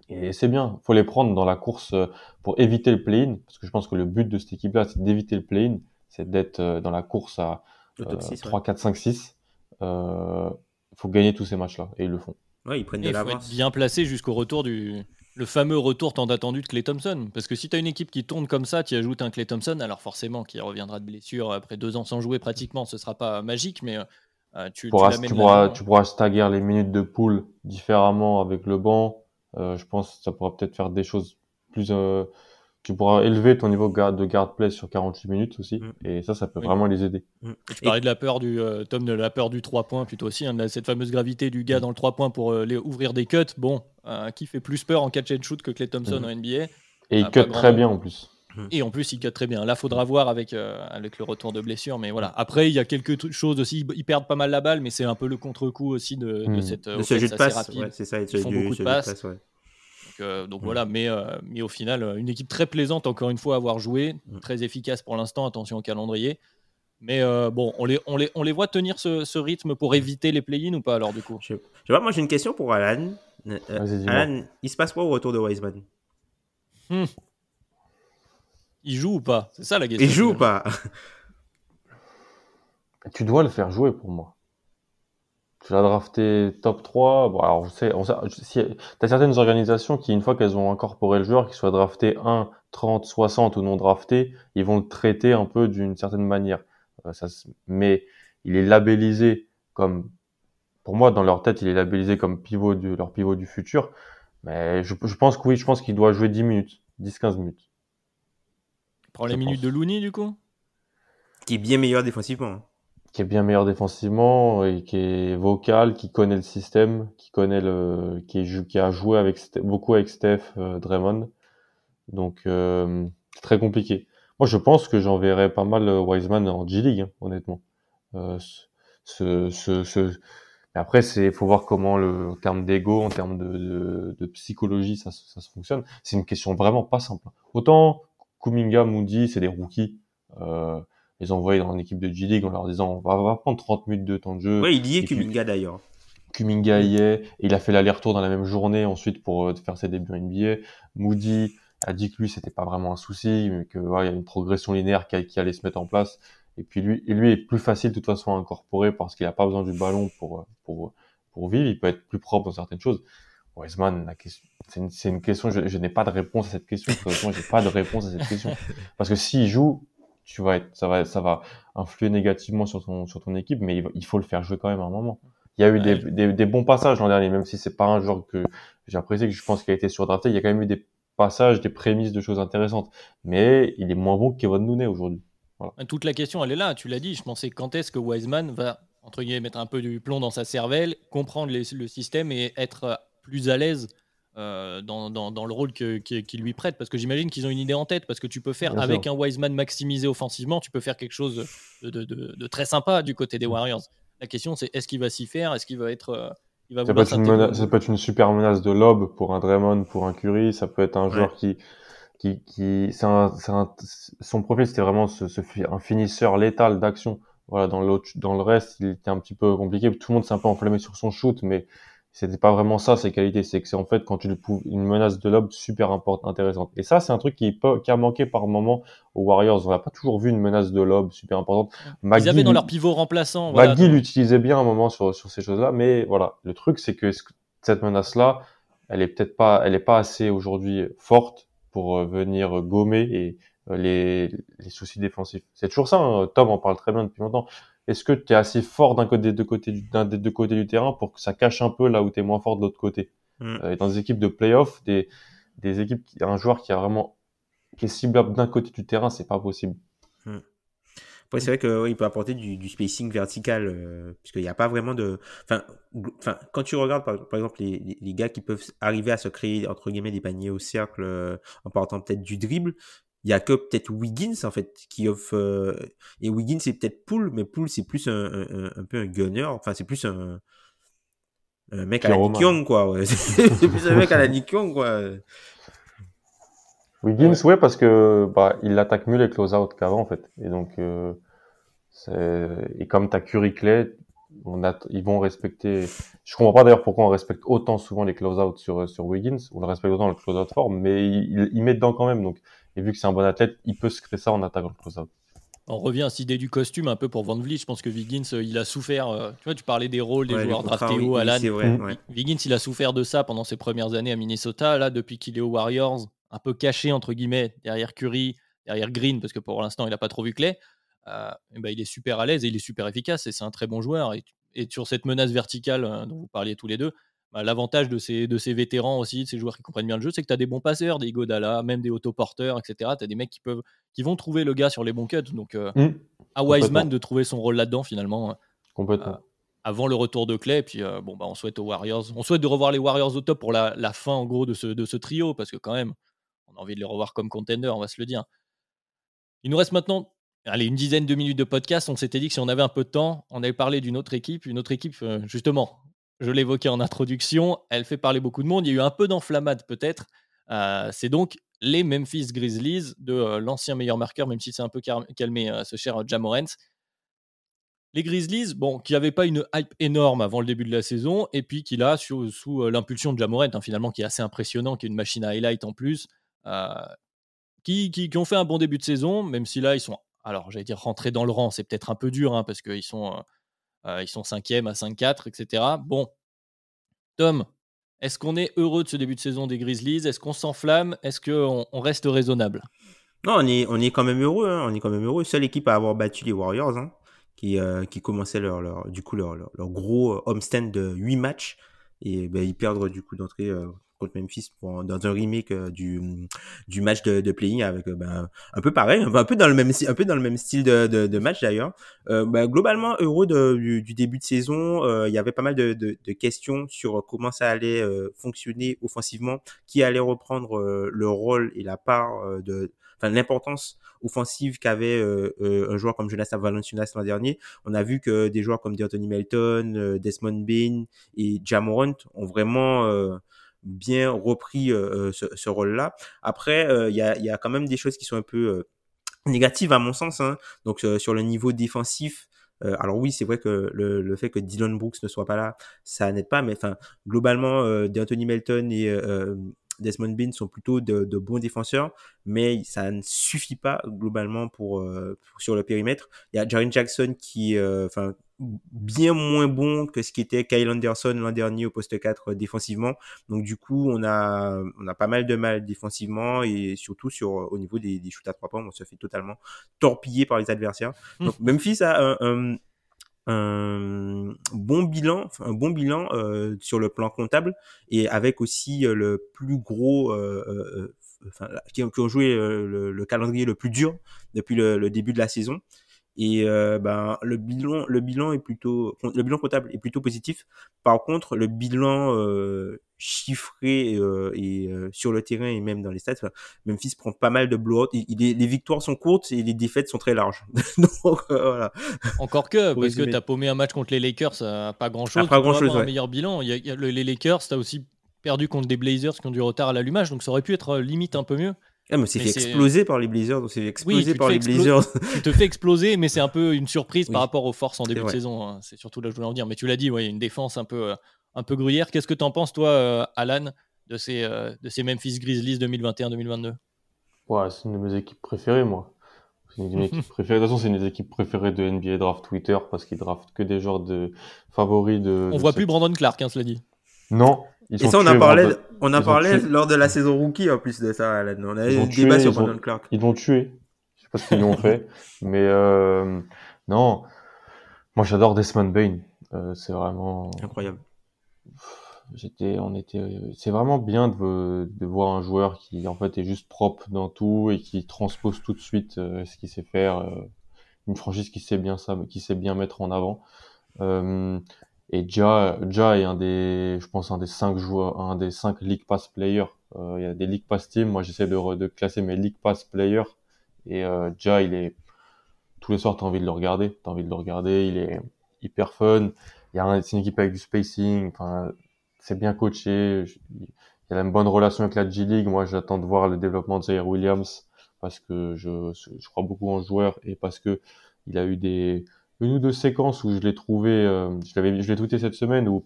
Et c'est bien, faut les prendre dans la course euh, pour éviter le play-in, parce que je pense que le but de cette équipe-là, c'est d'éviter le play-in, c'est d'être euh, dans la course à euh, 6, 3, 4, 5, 6. Euh, faut gagner tous ces matchs-là, et ils le font. Ouais, ils prennent Et de il faut être l'avance. bien placé jusqu'au retour du. Le fameux retour tant attendu de Clay Thompson. Parce que si tu as une équipe qui tourne comme ça, tu ajoutes un Clay Thompson, alors forcément, qui reviendra de blessure après deux ans sans jouer pratiquement, ce sera pas magique, mais euh, tu, pourras, tu tu l'amènes pourras, là-dedans. tu pourras stagger les minutes de poule différemment avec le banc. Euh, je pense que ça pourra peut-être faire des choses plus. euh, tu pourras élever ton niveau de guard play sur 48 minutes aussi. Mm. Et ça, ça peut Oui. vraiment les aider. Mm. Tu parlais de la peur du euh, Tom de la peur du 3 points plutôt aussi, hein, de la- cette fameuse gravité du gars dans le 3 points pour euh, les, ouvrir des cuts. Bon, euh, qui fait plus peur en catch and shoot que Clay Thompson Mhm. en NBA Et il cut très bien en plus. Et en plus, il cut très bien. Là, faudra voir avec, euh, avec le retour de blessure. Mais voilà. Après, il y a quelques trucs- choses aussi. Ils perdent pas mal la balle, mais c'est un peu le contre-coup aussi de, de Mm. cette euh, De ce offense jeu de assez passe, rapide. ouais, c'est ça. Ils ce- font du- beaucoup de ce passes. ouais. Donc, euh, donc Mm. voilà, mais, euh, mais au final, euh, une équipe très plaisante, encore une fois, à avoir joué, très efficace pour l'instant, attention au calendrier. Mais euh, bon, on les, on, les, on les voit tenir ce, ce rythme pour éviter les play-in ou pas alors du coup? Je sais pas, moi j'ai une question pour Alan. Euh, euh. Alan, il se passe quoi au retour de Wiseman? Il joue ou pas? C'est ça la question. Il joue ou pas? Tu dois le faire jouer pour moi. Tu l'as drafté top 3. Bon, alors, je sais, on sait, si, t'as certaines organisations qui, une fois qu'elles ont incorporé le joueur, qu'il soit drafté 1, 30, 60 ou non drafté, ils vont le traiter un peu d'une certaine manière. Euh, ça, mais il est labellisé comme, pour moi, dans leur tête, il est labellisé comme pivot du, leur pivot du futur. Mais je, je pense que oui, je pense qu'il doit jouer 10 minutes, 10-15 minutes. Prends les minutes pense. de Looney du coup Qui est bien meilleur défensivement. hein. qui est bien meilleur défensivement et qui est vocal, qui connaît le système, qui connaît le, qui, est, jou- qui a joué avec beaucoup avec Steph euh, Draymond. Donc euh, c'est très compliqué. Moi, je pense que j'enverrais pas mal euh, Wiseman en G League, hein, honnêtement. Euh, ce, ce, ce, Mais après, c'est faut voir comment le en terme d'ego, en termes de, de, de psychologie, ça, ça se fonctionne. C'est une question vraiment pas simple. Autant Kuminga, Moody, c'est des rookies. Euh, les envoyer dans une équipe de G League en leur disant on va, on va prendre 30 minutes de temps de jeu. Ouais, il y est Kuminga d'ailleurs. Kuminga y est, et il a fait l'aller-retour dans la même journée ensuite pour euh, faire ses débuts en NBA. Moody a dit que lui c'était pas vraiment un souci, mais que voilà, il y a une progression linéaire qui, qui allait se mettre en place. Et puis lui, lui est plus facile de toute façon à incorporer parce qu'il a pas besoin du ballon pour euh, pour pour vivre. Il peut être plus propre dans certaines choses. Wiseman, c'est une, question. Je, je n'ai pas de réponse à cette question. Honnêtement, j'ai pas de réponse à cette question *laughs* parce que s'il joue, tu vas être, ça va, ça va influer négativement sur ton sur ton équipe, mais il, faut le faire jouer quand même à un moment. Il y a eu des, Ouais. des, des bons passages l'an dernier, même si c'est pas un joueur que j'ai apprécié, que je pense qu'il a été surdrafté. Il y a quand même eu des passages, des prémices de choses intéressantes. Mais il est moins bon que Kevin Looney aujourd'hui. Toute la question, elle est là, tu l'as dit. Je pensais quand est-ce que Wiseman va, entre guillemets, mettre un peu du plomb dans sa cervelle, comprendre les- le système et être plus à l'aise euh, dans, dans- dans le rôle que- que- qu'il lui prête. Parce que j'imagine qu'ils ont une idée en tête. Parce que tu peux faire, Bien avec sûr. un Wiseman maximisé offensivement, tu peux faire quelque chose de, de- de- de très sympa du côté des Mm. Warriors. La question, c'est est-ce qu'il va s'y faire Est-ce qu'il va être. euh, il va Ça peut, être une s'intégrer au menace, ça groupe peut être une super menace de lob pour un Draymond, pour un Curry. Ça peut être un joueur qui, qui, qui, c'est un, un, son profil, c'était vraiment ce, ce un finisseur létal d'action. Voilà, dans l'autre, dans le reste, il était un petit peu compliqué. Tout le monde s'est un peu enflammé sur son shoot, mais c'était pas vraiment ça ses qualités. C'est que c'est en fait quand tu lui pouves une menace de lob super importante, intéressante. Et ça, c'est un truc qui, peut- qui a manqué par moment aux Warriors. On n'a pas toujours vu une menace de lob super importante. Ils McGee, avaient dans leur pivot remplaçant. voilà, donc- l'utilisait bien à un moment sur, sur ces choses-là, mais voilà, le truc c'est que cette menace-là, elle est peut-être pas, elle est pas assez aujourd'hui forte pour euh, venir gommer et euh, les, les soucis défensifs. C'est toujours ça, hein, Tom en parle très bien depuis longtemps. Est-ce que tu es assez fort d'un côté du, d'un des deux côtés du terrain pour que ça cache un peu là où tu es moins fort de l'autre côté? Mm. Euh, Dans des équipes de playoff, des, des équipes, qui- un joueur qui a vraiment qui est ciblable d'un côté du terrain, c'est pas possible. Hmm. c'est vrai qu'il peut apporter du, spacing vertical, euh, puisqu'il n'y a pas vraiment de. Enfin, quand tu regardes par, exemple les, les, gars qui peuvent arriver à se créer entre guillemets des paniers au cercle euh, en partant peut-être du dribble, il y a que peut-être Wiggins en fait qui offre. Euh, et Wiggins c'est peut-être Poole, mais Poole c'est plus un, un, peu un gunner, enfin c'est plus un, un mec à la Nick Young quoi. *laughs* c'est plus un mec à la Nick Young quoi. Wiggins, ouais. ouais, parce que bah, il attaque mieux les close-out qu'avant en fait. Et donc, euh, et comme t'as Curry Clay, on a, ils vont respecter. Je comprends pas d'ailleurs pourquoi on respecte autant souvent les close-out sur sur Wiggins. On le respecte autant le close-out forme, mais il, il, met dedans quand même. Donc, et vu que c'est un bon athlète, il peut se créer ça en attaquant le close-out. On revient à cette idée du costume un peu pour Van Vliet. Je pense que Wiggins, euh, il a souffert. Euh, tu vois, tu parlais des rôles des joueurs draftés haut, Alan. Wiggins, il a souffert de ça pendant ses premières années à Minnesota. Là, depuis qu'il est aux Warriors, un peu caché, entre guillemets, derrière Curry, derrière Green, parce que pour l'instant, il n'a pas trop vu Clay, euh, ben, il est super à l'aise et il est super efficace et c'est un très bon joueur. Et, sur cette menace verticale euh, dont vous parliez tous les deux, bah, l'avantage de ces, de ces vétérans aussi, de ces joueurs qui comprennent bien le jeu, c'est que tu as des bons passeurs, des Godala, même des autoporteurs, etc. Tu as des mecs qui, peuvent, qui vont trouver le gars sur les bons cuts. Donc, euh, mmh. à Wiseman de trouver son rôle là-dedans, finalement. Complètement avant le retour de Clay. Puis bon, bah, on souhaite aux Warriors, on souhaite de revoir les Warriors au top pour la, la fin en gros de ce, de ce trio parce que quand même, on a envie de les revoir comme contender, on va se le dire. Il nous reste maintenant allez, une dizaine de minutes de podcast. On s'était dit que si on avait un peu de temps, on allait parler d'une autre équipe. Une autre équipe, euh, justement, je l'évoquais en introduction, elle fait parler beaucoup de monde. Il y a eu un peu d'enflammade peut-être. Euh, c'est donc les Memphis Grizzlies de euh, l'ancien meilleur marqueur, même si c'est un peu calmé ce cher Jamorant. Les Grizzlies, bon, qui n'avaient pas une hype énorme avant le début de la saison, et puis qui là, sous, l'impulsion de Jamorant, hein, finalement, qui est assez impressionnant, qui est une machine à highlight en plus, euh, qui, qui, ont fait un bon début de saison, même si là, ils sont, alors j'allais dire rentrés dans le rang, c'est peut-être un peu dur, hein, parce qu'ils sont, euh, euh, ils sont cinquième à 5-4, etc. Bon, Tom, est-ce qu'on est heureux de ce début de saison des Grizzlies? Est-ce qu'on s'enflamme? Est-ce qu'on on reste raisonnable? Non, on est, quand même heureux. Hein, on est quand même heureux. Seule équipe à avoir battu les Warriors, hein, qui, qui commençaient leur, gros homestand de 8 matchs. Et ben, ils perdent du coup d'entrée contre Memphis dans un remake euh, du, du match de, de playing avec euh, ben, un peu pareil, un peu dans le même, un peu dans le même style de, de, de match d'ailleurs. Euh, ben, globalement heureux du, du, début de saison. Euh, il y avait pas mal de, de, questions sur comment ça allait fonctionner offensivement, qui allait reprendre le rôle et la part de enfin l'importance offensive qu'avait euh, un joueur comme Jonas Valanciunas l'an dernier. On a vu que des joueurs comme D'Anthony Melton, Desmond Bain et Jamorant ont vraiment bien repris ce, rôle-là. Après, il y a, quand même des choses qui sont un peu négatives à mon sens. Hein. Donc sur le niveau défensif, alors oui, c'est vrai que le, fait que Dylan Brooks ne soit pas là, ça n'aide pas, mais enfin globalement, euh, D'Anthony Melton et Desmond Bean sont plutôt de, bons défenseurs, mais ça ne suffit pas globalement pour, sur le périmètre. Il y a Jaren Jackson qui, enfin bien moins bon que ce qui était Kyle Anderson l'an dernier au poste 4 euh, défensivement. Donc du coup, on a on a pas mal de mal défensivement et surtout sur euh, au niveau des, des shoots à trois points, on se fait totalement torpiller par les adversaires. Mmh. Donc Memphis a un, un, bon bilan, un bon bilan euh, sur le plan comptable et avec aussi le plus gros euh, enfin, qui, ont joué le, calendrier le plus dur depuis le début de la saison. Et euh, ben le bilan, le bilan est plutôt, le bilan comptable est plutôt positif. Par contre, le bilan euh, chiffré euh, et euh, sur le terrain et même dans les stats, Memphis prend pas mal de blowouts. Il, les victoires sont courtes et les défaites sont très larges. *laughs* Donc voilà. Encore que parce que t'as paumé un match contre les Lakers, ça pas grand chose. Pas grand chose. Un meilleur bilan. Il y a, les Lakers, t'as aussi perdu contre des Blazers qui ont du retard à l'allumage, donc ça aurait pu être limite un peu mieux. Ah, mais c'est fait exploser par les Blazers, donc c'est explosé par les Blazers. tu te fais exploser, mais c'est un peu une surprise par rapport aux forces en début de saison. Hein. C'est surtout là que je voulais en dire. Mais tu l'as dit, ouais, une défense un peu, euh, un peu gruyère. Qu'est-ce que tu en penses, toi, euh, Alan, de ces, euh, de ces Memphis Grizzlies 2021-2022 Ouais, c'est une de mes équipes préférées, moi. C'est une *laughs* de mes équipes préférées. De toute façon, c'est une des équipes préférées de NBA Draft Twitter parce qu'ils draftent que des joueurs de favoris de. On voit plus Brandon Clark, hein, cela dit. Non, et ça, on a parlé, on a parlé lors de la saison rookie en plus de ça. On a eu un débat sur Brandon Clark. Ils vont tuer. Je sais pas ce qu'ils ont fait, *laughs* mais euh, non. Moi, j'adore Desmond Bain. Euh, c'est vraiment incroyable. j'étais, on était, c'est vraiment bien de, de, voir un joueur qui en fait est juste propre dans tout et qui transpose tout de suite euh, ce qu'il sait faire. Euh, une franchise qui sait bien ça, qui sait bien mettre en avant. Euh, et Ja, Ja est un des, je pense un des cinq joueurs, un des cinq League Pass players. il y a des League Pass teams. Moi, j'essaie de, de classer mes League Pass players. Et Ja, il est tous les soirs, t'as envie de le regarder. T'as envie de le regarder. Il est hyper fun. Il y a c'est une équipe avec du spacing. Enfin, c'est bien coaché. Il y a une bonne relation avec la G League. Moi, j'attends de voir le développement de Zaire Williams parce que je, je crois beaucoup en ce joueur et parce que il a eu des une ou deux séquences où je l'ai trouvé, euh, je l'avais, je l'ai tweeté cette semaine où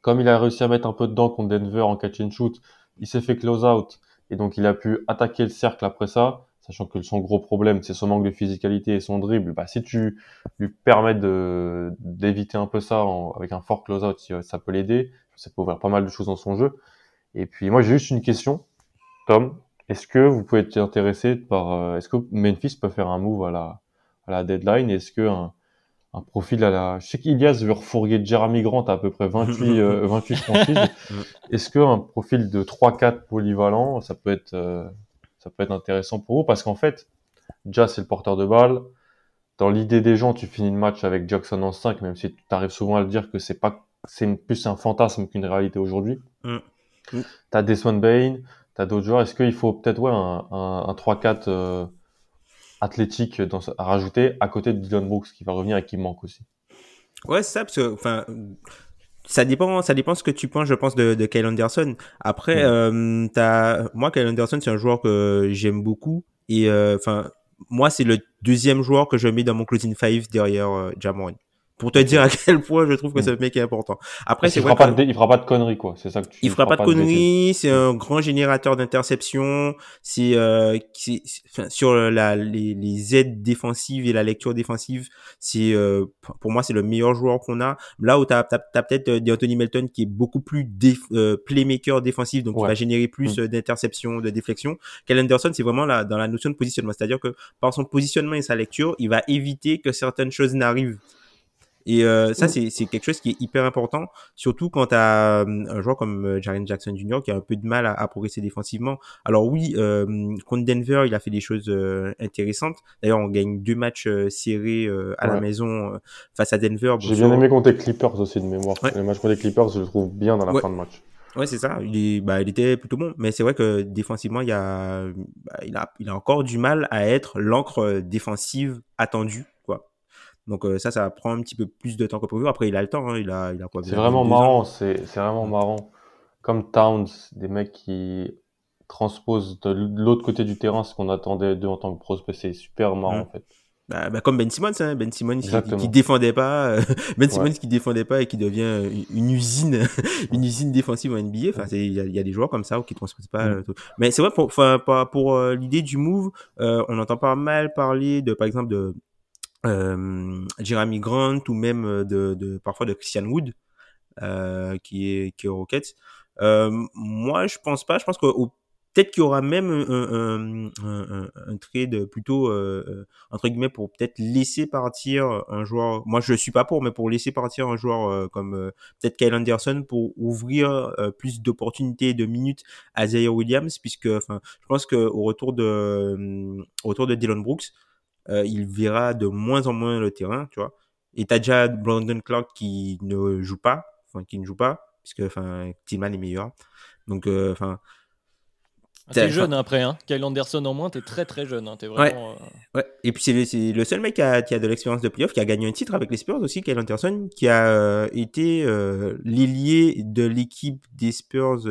comme il a réussi à mettre un peu dedans contre Denver en catch and shoot, il s'est fait close out et donc il a pu attaquer le cercle après ça sachant que son gros problème, c'est son manque de physicalité et son dribble, bah, si tu lui permets de, d'éviter un peu ça avec un fort close-out, ça peut l'aider. Ça peut ouvrir pas mal de choses dans son jeu. Et puis, moi, j'ai juste une question. Tom, est-ce que vous pouvez être intéressé par, euh, est-ce que Memphis peut faire un move à la, à la deadline? Est-ce que un profil à la, je sais qu'Ilias veut refourguer Jeremy Grant à, à peu près 28, *laughs* euh, 28 franchises. Est-ce qu'un profil de 3-4 polyvalent, ça peut être, euh, ça peut être intéressant pour vous? Parce qu'en fait, déjà c'est le porteur de balle. Dans l'idée des gens, tu finis le match avec Jackson en 5, même si tu arrives souvent à le dire que c'est pas, c'est plus un fantasme qu'une réalité aujourd'hui. Mm. T'as Desmond Bain, t'as d'autres joueurs. Est-ce qu'il faut peut-être ouais un, un, 3-4 euh, athlétique dans, à rajouter à côté de Dylan Brooks qui va revenir et qui manque aussi. Ouais, c'est ça, parce que, enfin, ça dépend, ça dépend ce que tu penses, je pense, de, de Kyle Anderson. Après, euh, as, moi, Kyle Anderson, c'est un joueur que j'aime beaucoup. Et euh, enfin, moi, c'est le deuxième joueur que je mets dans mon closing five derrière euh, Jamoran pour te dire à quel point je trouve que ce mec est important. Après, c'est il fera pas de, il fera pas de conneries quoi. C'est ça que tu. Il, fera, pas de conneries. C'est un grand générateur d'interceptions. C'est euh, sur la les, les, aides défensives et la lecture défensive. C'est euh, pour moi c'est le meilleur joueur qu'on a. Là où t'as as, as, peut-être euh, Anthony Melton qui est beaucoup plus euh, playmaker défensif, donc il va générer plus mm. d'interceptions, de déflexions. Kel Anderson c'est vraiment là dans la notion de positionnement, c'est-à-dire que par son positionnement et sa lecture, il va éviter que certaines choses n'arrivent et euh, ça, mm. c'est quelque chose qui est hyper important, surtout quand tu as euh, un joueur comme euh, Jaren Jackson Jr. qui a un peu de mal à, progresser défensivement. Alors oui, euh, contre Denver, il a fait des choses intéressantes. D'ailleurs, on gagne deux matchs serrés à la maison face à Denver. J'ai bien aimé contre les Clippers aussi de mémoire. Le match contre les Clippers, je le trouve bien dans la fin de match. Ouais, c'est ça. Il, est, bah, il était plutôt bon. Mais c'est vrai que défensivement, il, y a, bah, il, a, il a encore du mal à être l'encre défensive attendue donc euh, ça, ça prend un petit peu plus de temps que prévu. Après, il a le temps, hein. il a, il a quoi C'est vraiment marrant, c'est vraiment mm. marrant. Comme Towns, des mecs qui transposent de l'autre côté du terrain ce qu'on attendait d'eux en tant que prospect, c'est super marrant mm. en fait. Bah, bah, comme Ben Simmons, hein. Ben Simmons qui, qui, défendait pas, euh, *laughs* Ben Simmons qui défendait pas et qui devient une usine, *laughs* une usine défensive en NBA. Enfin, il y a, y a, des joueurs comme ça qui transposent pas. Mm. Euh, Mais c'est vrai pour, pour, pour l'idée du move, on entend pas mal parler de, par exemple, de euh, Jeremy Grant ou même euh, de, de parfois de Christian Wood euh, qui est qui est Rockets. Euh, moi, je pense pas. Je pense que peut-être qu'il y aura même un, un, un, un trade plutôt euh, entre guillemets pour peut-être laisser partir un joueur. Moi, je suis pas pour, mais pour laisser partir un joueur comme peut-être Kyle Anderson pour ouvrir plus d'opportunités de minutes à Zaire Williams, puisque enfin, je pense que au retour de au retour de Dylan Brooks euh, il verra de moins en moins le terrain, tu vois. Et t'as déjà Brandon Clark qui ne joue pas, enfin qui ne joue pas, puisque enfin Tillman est meilleur. Donc euh, enfin. Ah, t'es jeune après, hein. Kyle Anderson en moins, t'es très très jeune. Hein. Es vraiment, ouais. Euh, ouais. Et puis c'est le, le, seul mec qui a, qui a de l'expérience de playoff, qui a gagné un titre avec les Spurs aussi, Kyle Anderson, qui a été euh, l'ailier de l'équipe des Spurs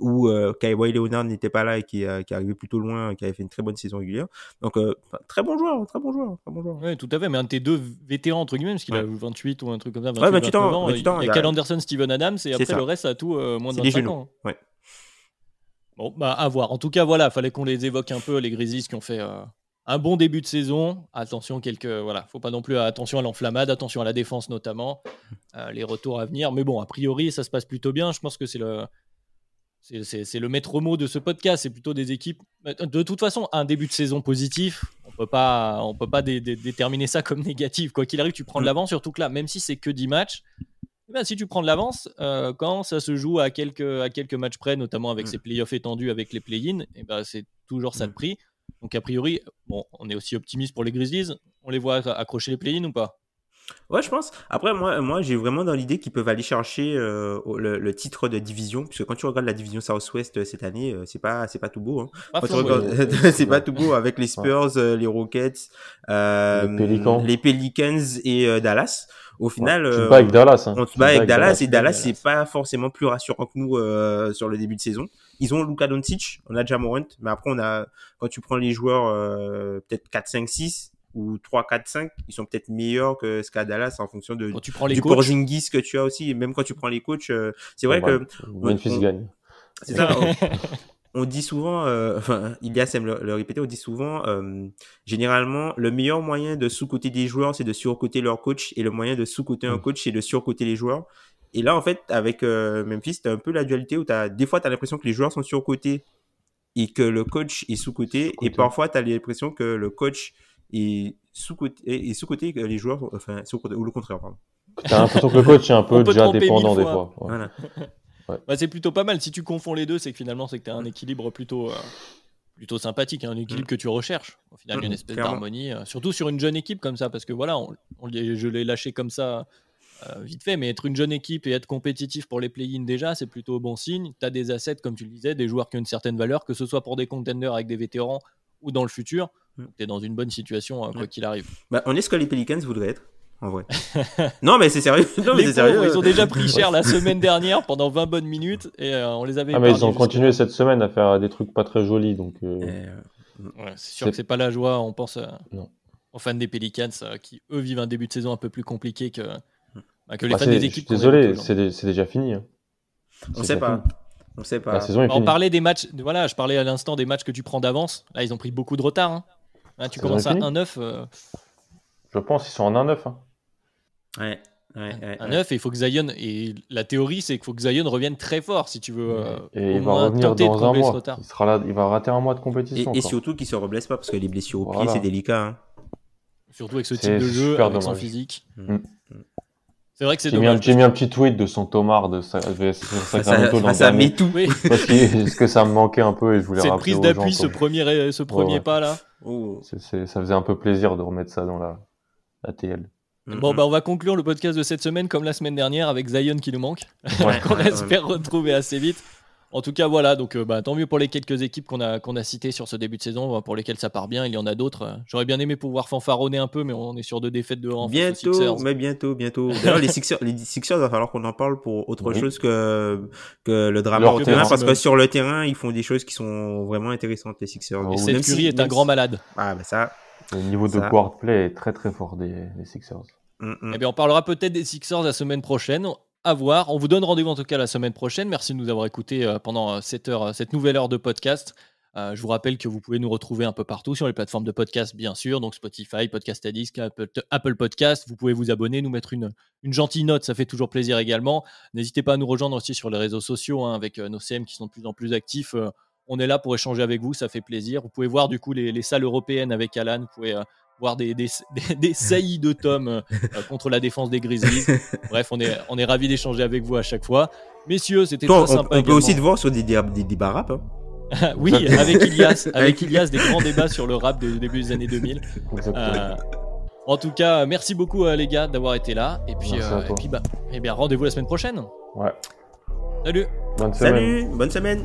où euh, Kawhi Leonard n'était pas là et qui, euh, qui arrivait plutôt loin, qui avait fait une très bonne saison régulière. Donc, euh, très bon joueur, très bon joueur, très bon joueur. Oui, tout à fait, mais un de tes deux vétérans, entre guillemets, parce qu'il a 28 ou un truc comme ça. 28, ouais, 28 ans, 28 ans. Il y a, Cal Anderson, Steven Adams, et après le reste, ça a tout moins de 25 ans. Ouais. Bon, bah, à voir. En tout cas, voilà, fallait qu'on les évoque un peu, les Grizzlies qui ont fait un bon début de saison. Attention, quelques. Voilà, faut pas non plus. Attention à l'enflammade, attention à la défense notamment, les retours à venir. Mais bon, a priori, ça se passe plutôt bien. Je pense que c'est le c'est le maître mot de ce podcast. C'est plutôt des équipes. De toute façon, un début de saison positif, on peut pas, on peut pas déterminer ça comme *laughs* négatif. Quoi qu'il arrive, tu prends de l'avant, surtout que là, même si c'est que 10 matchs, ben, si tu prends de l'avance, euh, quand ça se joue à quelques, à quelques matchs près, notamment avec Mm. ces playoffs étendus avec les play-in, et ben, c'est toujours ça de Mm. prix. Donc a priori, bon, on est aussi optimiste pour les Grizzlies. On les voit accrocher les play-in ou pas? Ouais, je pense. Après, moi, moi j'ai vraiment dans l'idée qu'ils peuvent aller chercher euh, le, le titre de division, puisque quand tu regardes la division Southwest euh, cette année, euh, c'est pas, c'est pas tout beau. Hein. Pas Quand tu flamboyant. regardes- ouais. *laughs* c'est pas Ouais. tout beau avec les Spurs, euh, les Rockets, euh, Les Pelicans. les Pelicans et euh, Dallas. Au final, Ouais, tu te euh, bats avec Dallas. Hein. on se bat avec Dallas et Dallas, c'est pas forcément plus rassurant que nous euh, sur le début de saison. Ils ont Luka Doncic, on a déjà Morant, mais après on a quand tu prends les joueurs euh, peut-être 4 5 6 ou 3 4 5, ils sont peut-être meilleurs que ce qu'a Dallas en fonction de Quand tu prends les du coachs, Porzingis que tu as aussi. Et même quand tu prends les coachs euh, c'est vrai Ouais, que Memphis on- gagne. c'est ça on, *laughs* on dit souvent euh, enfin Ilias aime le, le répéter on dit souvent euh, généralement le meilleur moyen de sous-coter des joueurs c'est de surcoter leur coach et le moyen de sous-coter un Mm. coach c'est de surcoter les joueurs. Et là en fait avec euh, Memphis t'as un peu la dualité où t'as des fois t'as l'impression que les joueurs sont surcotés et que le coach est sous-coté et parfois t'as l'impression que le coach est sous-coté est sous-coté et que les joueurs enfin ou le contraire pardon T'as l'impression que le coach est un *laughs* peu déjà dépendant des fois. fois. Ouais. voilà *laughs* bah, c'est plutôt pas mal. Si tu confonds les deux, c'est que finalement, c'est que tu as un équilibre plutôt, euh, plutôt sympathique, hein, un équilibre que tu recherches. Au final, Mm, une espèce clairement. d'harmonie, euh, surtout sur une jeune équipe comme ça, parce que voilà, on, on l'y- je l'ai lâché comme ça euh, vite fait, mais être une jeune équipe et être compétitif pour les play-in déjà, c'est plutôt bon signe. Tu as des assets, comme tu le disais, des joueurs qui ont une certaine valeur, que ce soit pour des contenders avec des vétérans ou dans le futur. Mm. Tu es dans une bonne situation, euh, quoi Ouais. qu'il arrive. Bah, on est ce que les Pelicans voudraient être, en vrai. *laughs* non, mais c'est sérieux. Non, mais Les c'est sérieux. pauvres, ils ont déjà pris cher la semaine dernière pendant 20 bonnes minutes et euh, on les avait Ah, mais ils ont continué cette semaine à faire des trucs pas très jolis. Donc, euh, Euh, Ouais, c'est sûr que c'est pas la joie. On pense euh, Non. aux fans des Pelicans euh, qui, eux, vivent un début de saison un peu plus compliqué que, bah, que les bah, fans c'est- des je suis équipes. désolé, c'est dé- c'est déjà fini. hein. on sait pas. fini. On sait pas. La saison est On finie. parlait des matchs. Voilà, je parlais à l'instant des matchs que tu prends d'avance. Là, ils ont pris beaucoup de retard. hein. Là, tu commences à finie. 1-9. euh, Je pense qu'ils sont en 1-9. hein. Ouais. Ouais, ouais, un ouais. 9 et il faut que Zion et la théorie c'est qu'il faut que Zion revienne très fort si tu veux euh, Et au il va moins revenir tenter de dans un combler ce mois. retard. Il, sera là, il va rater un mois de Et, compétition. et encore. surtout qu'ils se reblessent pas parce que les blessures au pied, Voilà. c'est délicat. hein. Surtout avec ce type de jeu, avec son dommage. physique. Mm. C'est vrai que c'est J'ai mis, un, dommage. j'ai mis un petit tweet de son Tomard de sa, de Ça, Sacramento l'an ça, met tout. Parce que, ça me manquait un peu et je voulais cette rappeler prise d'appui, ce premier, ce premier ouais. pas là. Oh. ça faisait un peu plaisir de remettre ça dans la, la TL. Bon, Mhm. bah, on va conclure le podcast de cette semaine comme la semaine dernière avec Zion qui nous manque, Ouais, *laughs* qu'on ouais, espère retrouver assez vite. En tout cas, voilà, donc euh, bah, tant mieux pour les quelques équipes qu'on a, qu'on a citées sur ce début de saison, euh, pour lesquelles ça part bien. Il y en a d'autres. euh, J'aurais bien aimé pouvoir fanfaronner un peu, mais on est sur deux défaites de rang. Bientôt, mais bientôt, bientôt. D'ailleurs, les Sixers, les Sixers, il va falloir qu'on en parle pour autre Oui. chose que, que le drama Leur au terrain, terrain. parce que sur le terrain, ils font des choses qui sont vraiment intéressantes, les Sixers. Et Et Seth si- Curry est un grand malade. Ah, bah ça. Le niveau de guard play est très très fort des, des Sixers. Mm, mm. Eh bien, on parlera peut-être des Sixers la semaine prochaine. À voir. On vous donne rendez-vous en tout cas la semaine prochaine. Merci de nous avoir écoutés euh, pendant euh, cette, heure, euh, cette nouvelle heure de podcast. Je vous rappelle que vous pouvez nous retrouver un peu partout sur les plateformes de podcast, bien sûr, donc Spotify, Podcast Addict, Apple, Apple Podcast. Vous pouvez vous abonner, nous mettre une, gentille note, ça fait toujours plaisir également. N'hésitez pas à nous rejoindre aussi sur les réseaux sociaux hein, avec nos CM qui sont de plus en plus actifs. On est là pour échanger avec vous, ça fait plaisir. Vous pouvez voir du coup les, les salles européennes avec Alan. Euh, voir des, des, *laughs* des, des saillies de Tom euh, euh, contre la défense des Grizzlies. *laughs* Bref, on est, on est ravis d'échanger avec vous à chaque fois. Messieurs, c'était très on, sympa. on peut également. aussi te voir sur des, des, des débats rap. Hein. *laughs* oui, avec Ilias, avec Ilias, des grands débats sur le rap du début des années 2000. Exactement. Euh, en tout cas, merci beaucoup euh, les gars d'avoir été là. Et puis, euh, et puis bah, eh bien, rendez-vous la semaine prochaine. Ouais. Salut. Bonne semaine. Salut, bonne semaine.